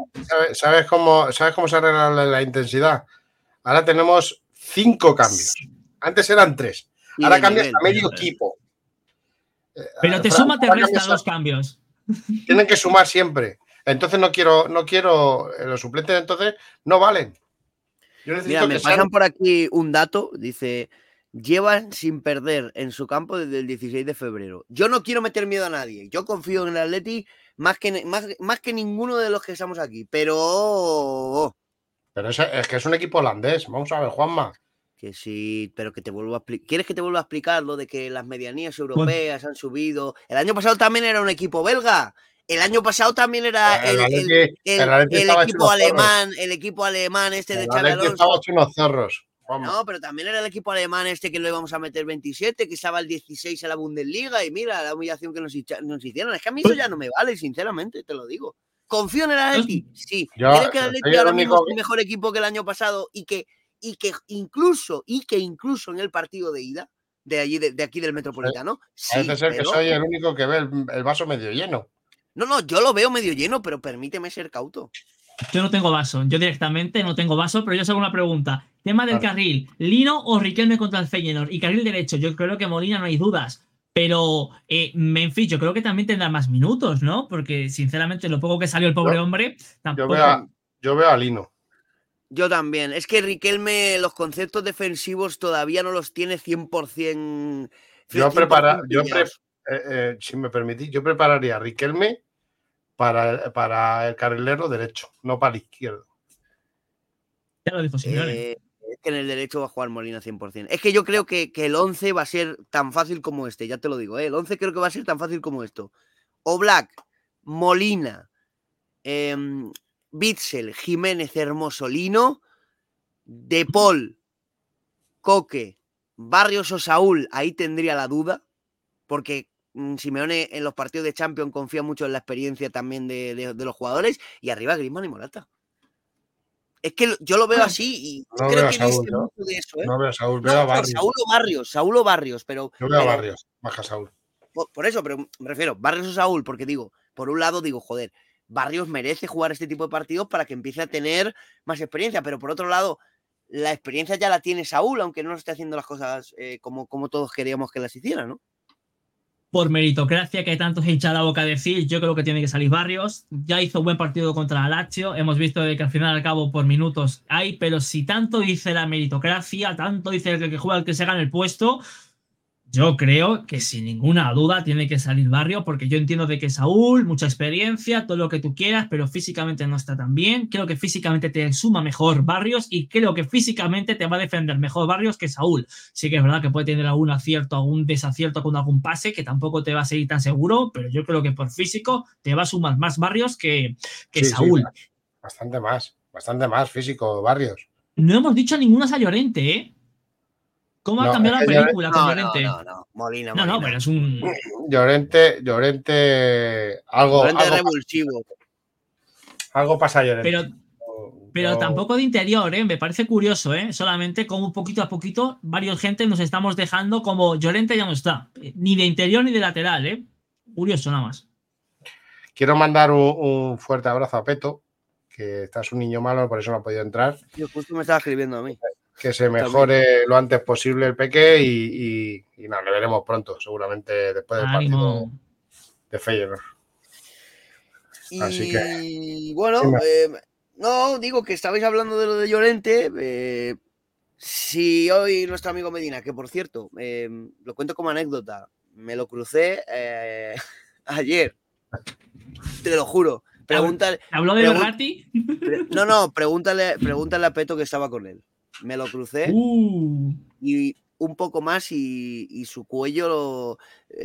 ¿Sabes, cómo, ¿Sabes cómo se arregla la intensidad? Ahora tenemos cinco cambios. Antes eran tres. Ahora cambias a medio equipo. Pero te suma, te resta dos cambios. Tienen que sumar siempre. Entonces no quiero, no quiero, eh, los suplentes entonces no valen. Mira, me pasan por aquí un dato, dice, llevan sin perder en su campo desde el 16 de febrero. Yo no quiero meter miedo a nadie, yo confío en el Atleti más que, más, más que ninguno de los que estamos aquí, pero... Pero es, es que es un equipo holandés, vamos a ver, Juanma. Que sí, pero que te vuelvo a explicar. ¿Quieres que te vuelva a explicar lo de que las medianías europeas han subido? El año pasado también era un equipo belga. El año pasado también era el, equipo alemán, el equipo alemán este de unos zorros. No, pero también era el equipo alemán este que lo íbamos a meter 27, que estaba el 16 en la Bundesliga y mira la humillación que nos, hicieron. Es que a mí eso ya no me vale, sinceramente, te lo digo. Confío en el Atleti, sí. ¿Quieres que el Atleti ahora mismo es un mejor equipo que el año pasado y que y que incluso, y que incluso en el partido de ida, de allí, de, aquí del Metropolitano. Parece ser que soy el único que ve el, vaso medio lleno. No, no, yo lo veo medio lleno, pero permíteme ser cauto. Yo no tengo vaso, yo directamente no tengo vaso, pero yo os hago una pregunta. Tema del carril, ¿Lino o Riquelme contra el Feyenoord? Y carril derecho, yo creo que Molina no hay dudas. Pero eh, Memphis, yo creo que también tendrá más minutos, ¿no? Porque sinceramente, lo poco que salió el pobre hombre, tampoco. yo veo a Lino. Yo también. Es que Riquelme los conceptos defensivos todavía no los tiene 100%. Yo, prepara, yo eh, eh, si me permitís, yo prepararía a Riquelme para, para el carrilero derecho, no para el izquierdo. Ya lo dijo eh, es que en el derecho va a jugar Molina 100%. Es que yo creo que, el 11 va a ser tan fácil como este, ya te lo digo. El 11 creo que va a ser tan fácil como esto. O Black, Molina, em, Bitzel, Jiménez, Hermosolino, De Paul, Coque, Barrios o Saúl, ahí tendría la duda, porque mm, Simeone en los partidos de Champions confía mucho en la experiencia también de, los jugadores, y arriba Griezmann y Morata. Es que yo lo veo ah, así y no creo que Saúl, ¿no? mucho de eso. ¿eh? No veo a Saúl, veo a Barrios. Saúl o Barrios, Saúl o Barrios, pero. Yo veo a Barrios, baja Saúl. por, eso, pero me refiero, Barrios o Saúl, porque digo, por un lado digo, joder, Barrios merece jugar este tipo de partidos para que empiece a tener más experiencia, pero por otro lado, la experiencia ya la tiene Saúl, aunque no esté haciendo las cosas eh, como, como todos queríamos que las hiciera, ¿no? Por meritocracia, que tanto se hincha la boca a decir, yo creo que tiene que salir Barrios. Ya hizo buen partido contra Lazio. Hemos visto que al final al cabo por minutos hay, pero si tanto dice la meritocracia, tanto dice el que juega el que se gana el puesto, yo creo que sin ninguna duda tiene que salir Barrio, porque yo entiendo de que Saúl, mucha experiencia, todo lo que tú quieras, pero físicamente no está tan bien. Creo que físicamente te suma mejor Barrios y creo que físicamente te va a defender mejor Barrios que Saúl. Sí que es verdad que puede tener algún acierto, algún desacierto con algún pase, que tampoco te va a seguir tan seguro, pero yo creo que por físico te va a sumar más Barrios que, que Saúl. bastante más, bastante más físico Barrios. No hemos dicho ninguna Sayorente, ¿eh? ¿Cómo ha cambiado la película con Llorente? No, no, Molina, No, no, pero es un. Llorente, Llorente. Algo. Llorente revulsivo. Algo pasa a Llorente. Pero, pero tampoco de interior, ¿eh? Me parece curioso, ¿eh? Solamente como poquito a poquito, varios gente nos estamos dejando como Llorente ya no está. Ni de interior ni de lateral, ¿eh? Curioso nada más. Quiero mandar un, fuerte abrazo a Peto, que está un niño malo, por eso no ha podido entrar. Yo justo me estaba escribiendo a mí que se mejore lo antes posible el Peque y, y, nada, le veremos pronto, seguramente después del partido de Feyenoord. Y bueno, eh, no, digo que estabais hablando de lo de Llorente. Eh, si hoy nuestro amigo Medina, que por cierto, eh, lo cuento como anécdota, me lo crucé ayer, te lo juro. Pregúntale. ¿Habló de Berrati? No, no, pregúntale, pregúntale a Peto que estaba con él. Me lo crucé uh. y un poco más y, su cuello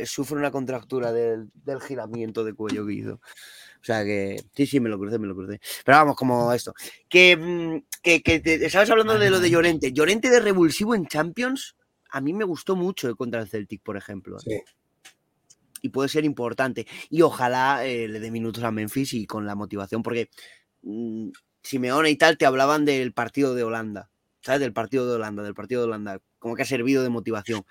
sufre una contractura del, del, giramiento de cuello que hizo. O sea que sí, sí, me lo crucé, me lo crucé. Pero vamos, como esto. Que, mm, que, que te, estabas hablando de lo de Llorente. Llorente de revulsivo en Champions, a mí me gustó mucho contra el Celtic, por ejemplo. Sí. Y puede ser importante. Y ojalá eh, le dé minutos a Memphis y con la motivación, porque mmm, Simeone y tal te hablaban del partido de Holanda. ¿Sabes? Del partido de Holanda, del partido de Holanda como que ha servido de motivación.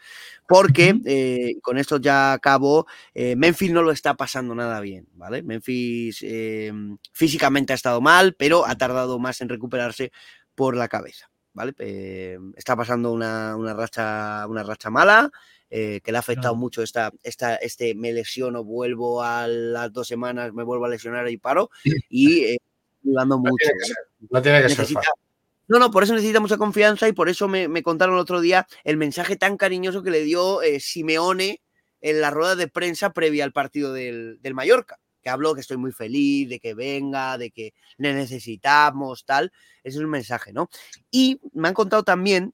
Porque, eh, con esto ya acabo, eh, Memphis no lo está pasando nada bien, ¿vale? Memphis eh, físicamente ha estado mal, pero ha tardado más en recuperarse por la cabeza, ¿vale? Eh, está pasando una, una, racha, una racha mala. que le ha afectado mucho esta, esta, este me lesiono, vuelvo a las dos semanas, me vuelvo a lesionar y paro, y eh, dudando No mucho. tiene que ser, no tiene que ser fácil. No, no, por eso necesita mucha confianza y por eso me, me contaron el otro día el mensaje tan cariñoso que le dio eh, Simeone en la rueda de prensa previa al partido del, del Mallorca, que habló que estoy muy feliz de que venga, de que le necesitamos, tal. Ese es un mensaje, ¿no? Y me han contado también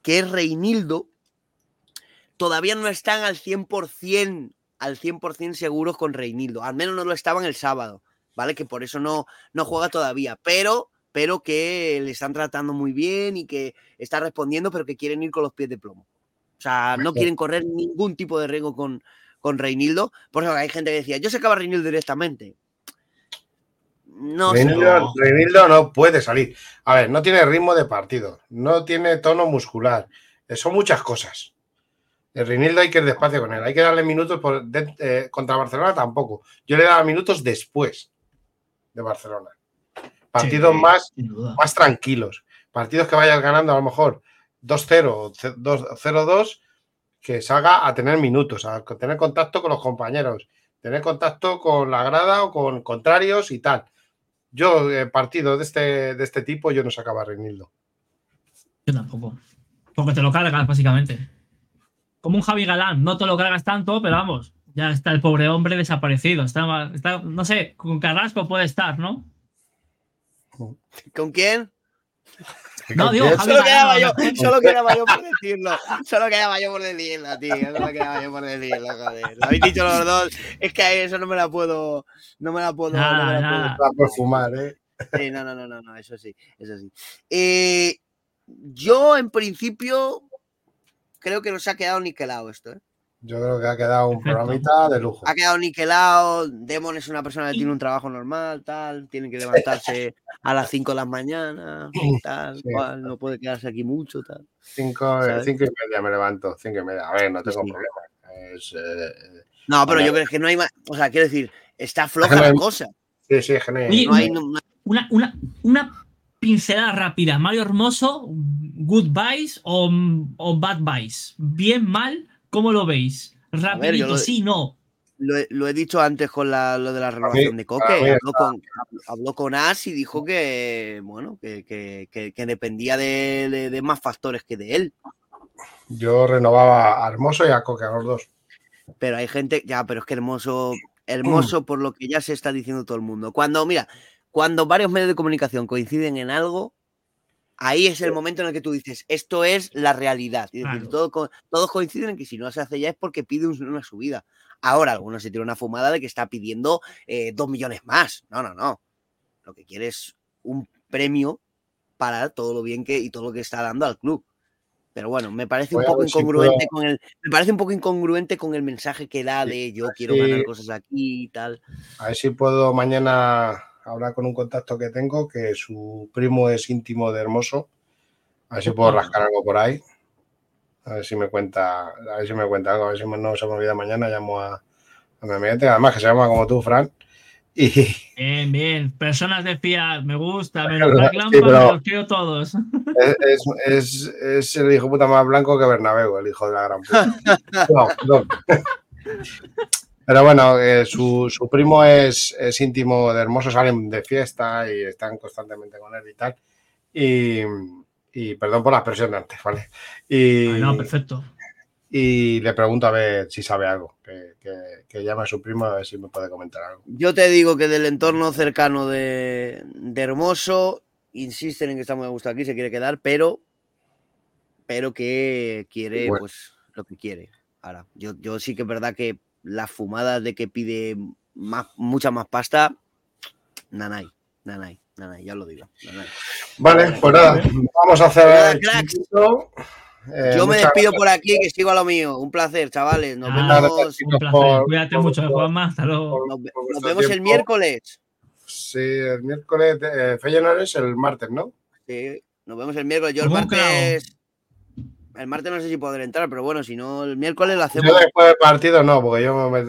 que Reinildo todavía no están al 100%, al 100% seguros con Reinildo. Al menos no lo estaban el sábado, ¿vale? Que por eso no, no juega todavía, pero pero que le están tratando muy bien y que está respondiendo, pero que quieren ir con los pies de plomo. O sea, no quieren correr ningún tipo de riesgo con, con Reinildo. Por eso hay gente que decía, yo sacaba a Reinildo directamente. No sé. Reinildo, Reinildo no puede salir. A ver, no tiene ritmo de partido, no tiene tono muscular. Son muchas cosas. El Reinildo hay que ir despacio con él. Hay que darle minutos por, de- eh, contra Barcelona tampoco. Yo le daba minutos después de Barcelona. Partidos Sí, más, más tranquilos. Partidos que vayas ganando a lo mejor 2-0 o 0-2, que salga a tener minutos, a tener contacto con los compañeros, tener contacto con la grada o con contrarios y tal. Yo, eh, partidos de este, de este tipo, yo no sacaba a Reinildo. Yo tampoco. Porque te lo cargas, básicamente. Como un Javi Galán, no te lo cargas tanto, pero vamos, ya está el pobre hombre desaparecido. Está, está no sé, con Carrasco puede estar, ¿no? ¿Con quién? No, digo, Solo quedaba yo, solo quedaba yo por decirlo. Solo quedaba yo por decirlo, tío. Solo quedaba yo por decirlo, joder. Lo habéis dicho los dos. Es que a eso no me la puedo. No me la puedo. no me Nada, la nada. Va por fumar, ¿eh? puedo- Sí, no, no, no, no, no, eso sí, eso sí. Eh, yo, en principio, creo que nos ha quedado niquelado esto, ¿eh? Yo creo que ha quedado un Perfecto. programita de lujo. Ha quedado niquelado. Demon es una persona que tiene un trabajo normal, tal. Tiene que levantarse a las 5 de la mañana, tal, Sí. cual. No puede quedarse aquí mucho, tal. Cinco, ¿Sabes? cinco y media me levanto, cinco y media. A ver, no tengo Sí. problema. Es, eh, No, pero yo creo que no hay más. O sea, quiero decir, está floja la cosa. sí, sí, genial. Oye, No hay, no- no- Una, una, una pincelada rápida. Mario Hermoso, good buys o, o bad buys. Bien, mal, ¿cómo lo veis? Rapidito, yo lo- sí, no. lo, he, lo he dicho antes con la- lo de la renovación de Coque. Habló con, habló con As y dijo que, bueno, que, que- que- que dependía de, de- de más factores que de él. Yo renovaba a Hermoso y a Coque, a los dos. Pero hay gente, ya, pero es que hermoso, hermoso por lo que ya se está diciendo todo el mundo. Cuando, mira, cuando varios medios de comunicación coinciden en algo, ahí es el momento en el que tú dices, esto es la realidad. Decir, Claro. todo todos coinciden en que si no se hace ya es porque pide un- una subida. Ahora, algunos se tiran una fumada de que está pidiendo eh, dos millones más. No, no, no. Lo que quiere es un premio para todo lo bien que y todo lo que está dando al club. Pero bueno, me parece un Voy poco si incongruente con el, me parece un poco incongruente con el mensaje que da de yo quiero ganar cosas aquí y tal. A ver si puedo mañana hablar con un contacto que tengo, que su primo es íntimo de Hermoso. A ver si puedo rascar algo por ahí. A ver si me cuenta, a ver si me cuenta algo, a ver si me- no se me olvida mañana, llamo a, a mi amiguete, además que se llama como tú, Fran. Y Bien, bien. Personas de fiar, me gusta. Menos Sí, Black Lampard, pero- me los quiero todos. es, es, es- es el hijo puta más blanco que Bernabéu, el hijo de la gran puta. No, no. Pero bueno, eh, su, su primo es, es íntimo de Hermoso, salen de fiesta y están constantemente con él y tal. Y, y perdón por la expresión de antes, ¿vale? Y, Ah, no, perfecto. y le pregunto a ver si sabe algo, que, que- que llame a su primo a ver si me puede comentar algo. Yo te digo que del entorno cercano de, de Hermoso, insisten en que está muy a gusto aquí, se quiere quedar, pero, pero que quiere Bueno. pues lo que quiere. Ahora, yo, yo sí que es verdad que las fumadas de que pide más, mucha más pasta, nanay, nanay, nanay, ya lo digo. nanay. Vale, pues nada, vamos a hacer. Eh, yo me despido gracias. por aquí, que sigo a lo mío. Un placer, chavales. Nos Ah, vemos, gracias, Un placer. por- Cuídate por mucho, Juanma. Hasta luego. por- nos, vemos el miércoles. Sí, el miércoles, eh, Feyenoord es el martes, ¿no? Sí, nos vemos el miércoles. Yo el martes. El martes no sé si podré entrar, pero bueno, si no, el miércoles lo hacemos. Yo después del partido no, porque yo me...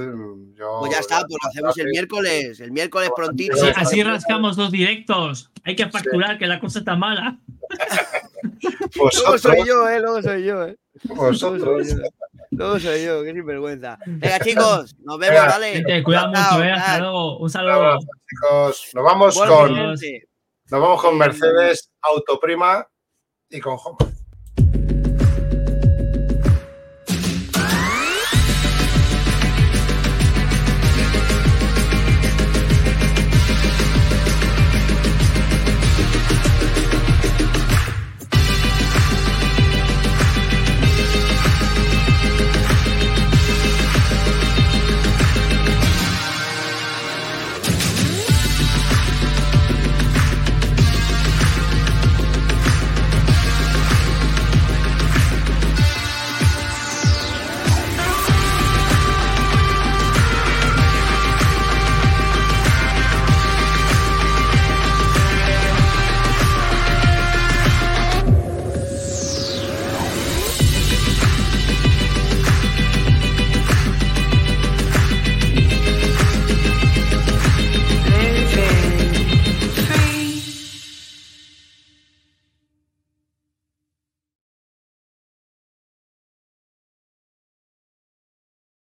yo- Pues ya está, pues lo hacemos el miércoles. El miércoles prontito. Así, Sí, así rascamos dos directos. Hay que facturar que la cosa está mala. Luego soy yo, eh. Luego soy yo, eh. vosotros. Luego soy yo, qué sinvergüenza. Venga, chicos, nos vemos, Venga, ¿vale? Gente, cuidado Chao, mucho, eh. Hasta luego. Un saludo. chicos. Nos vamos Bueno, con, gente. nos vamos con Mercedes Autoprima y con Homa.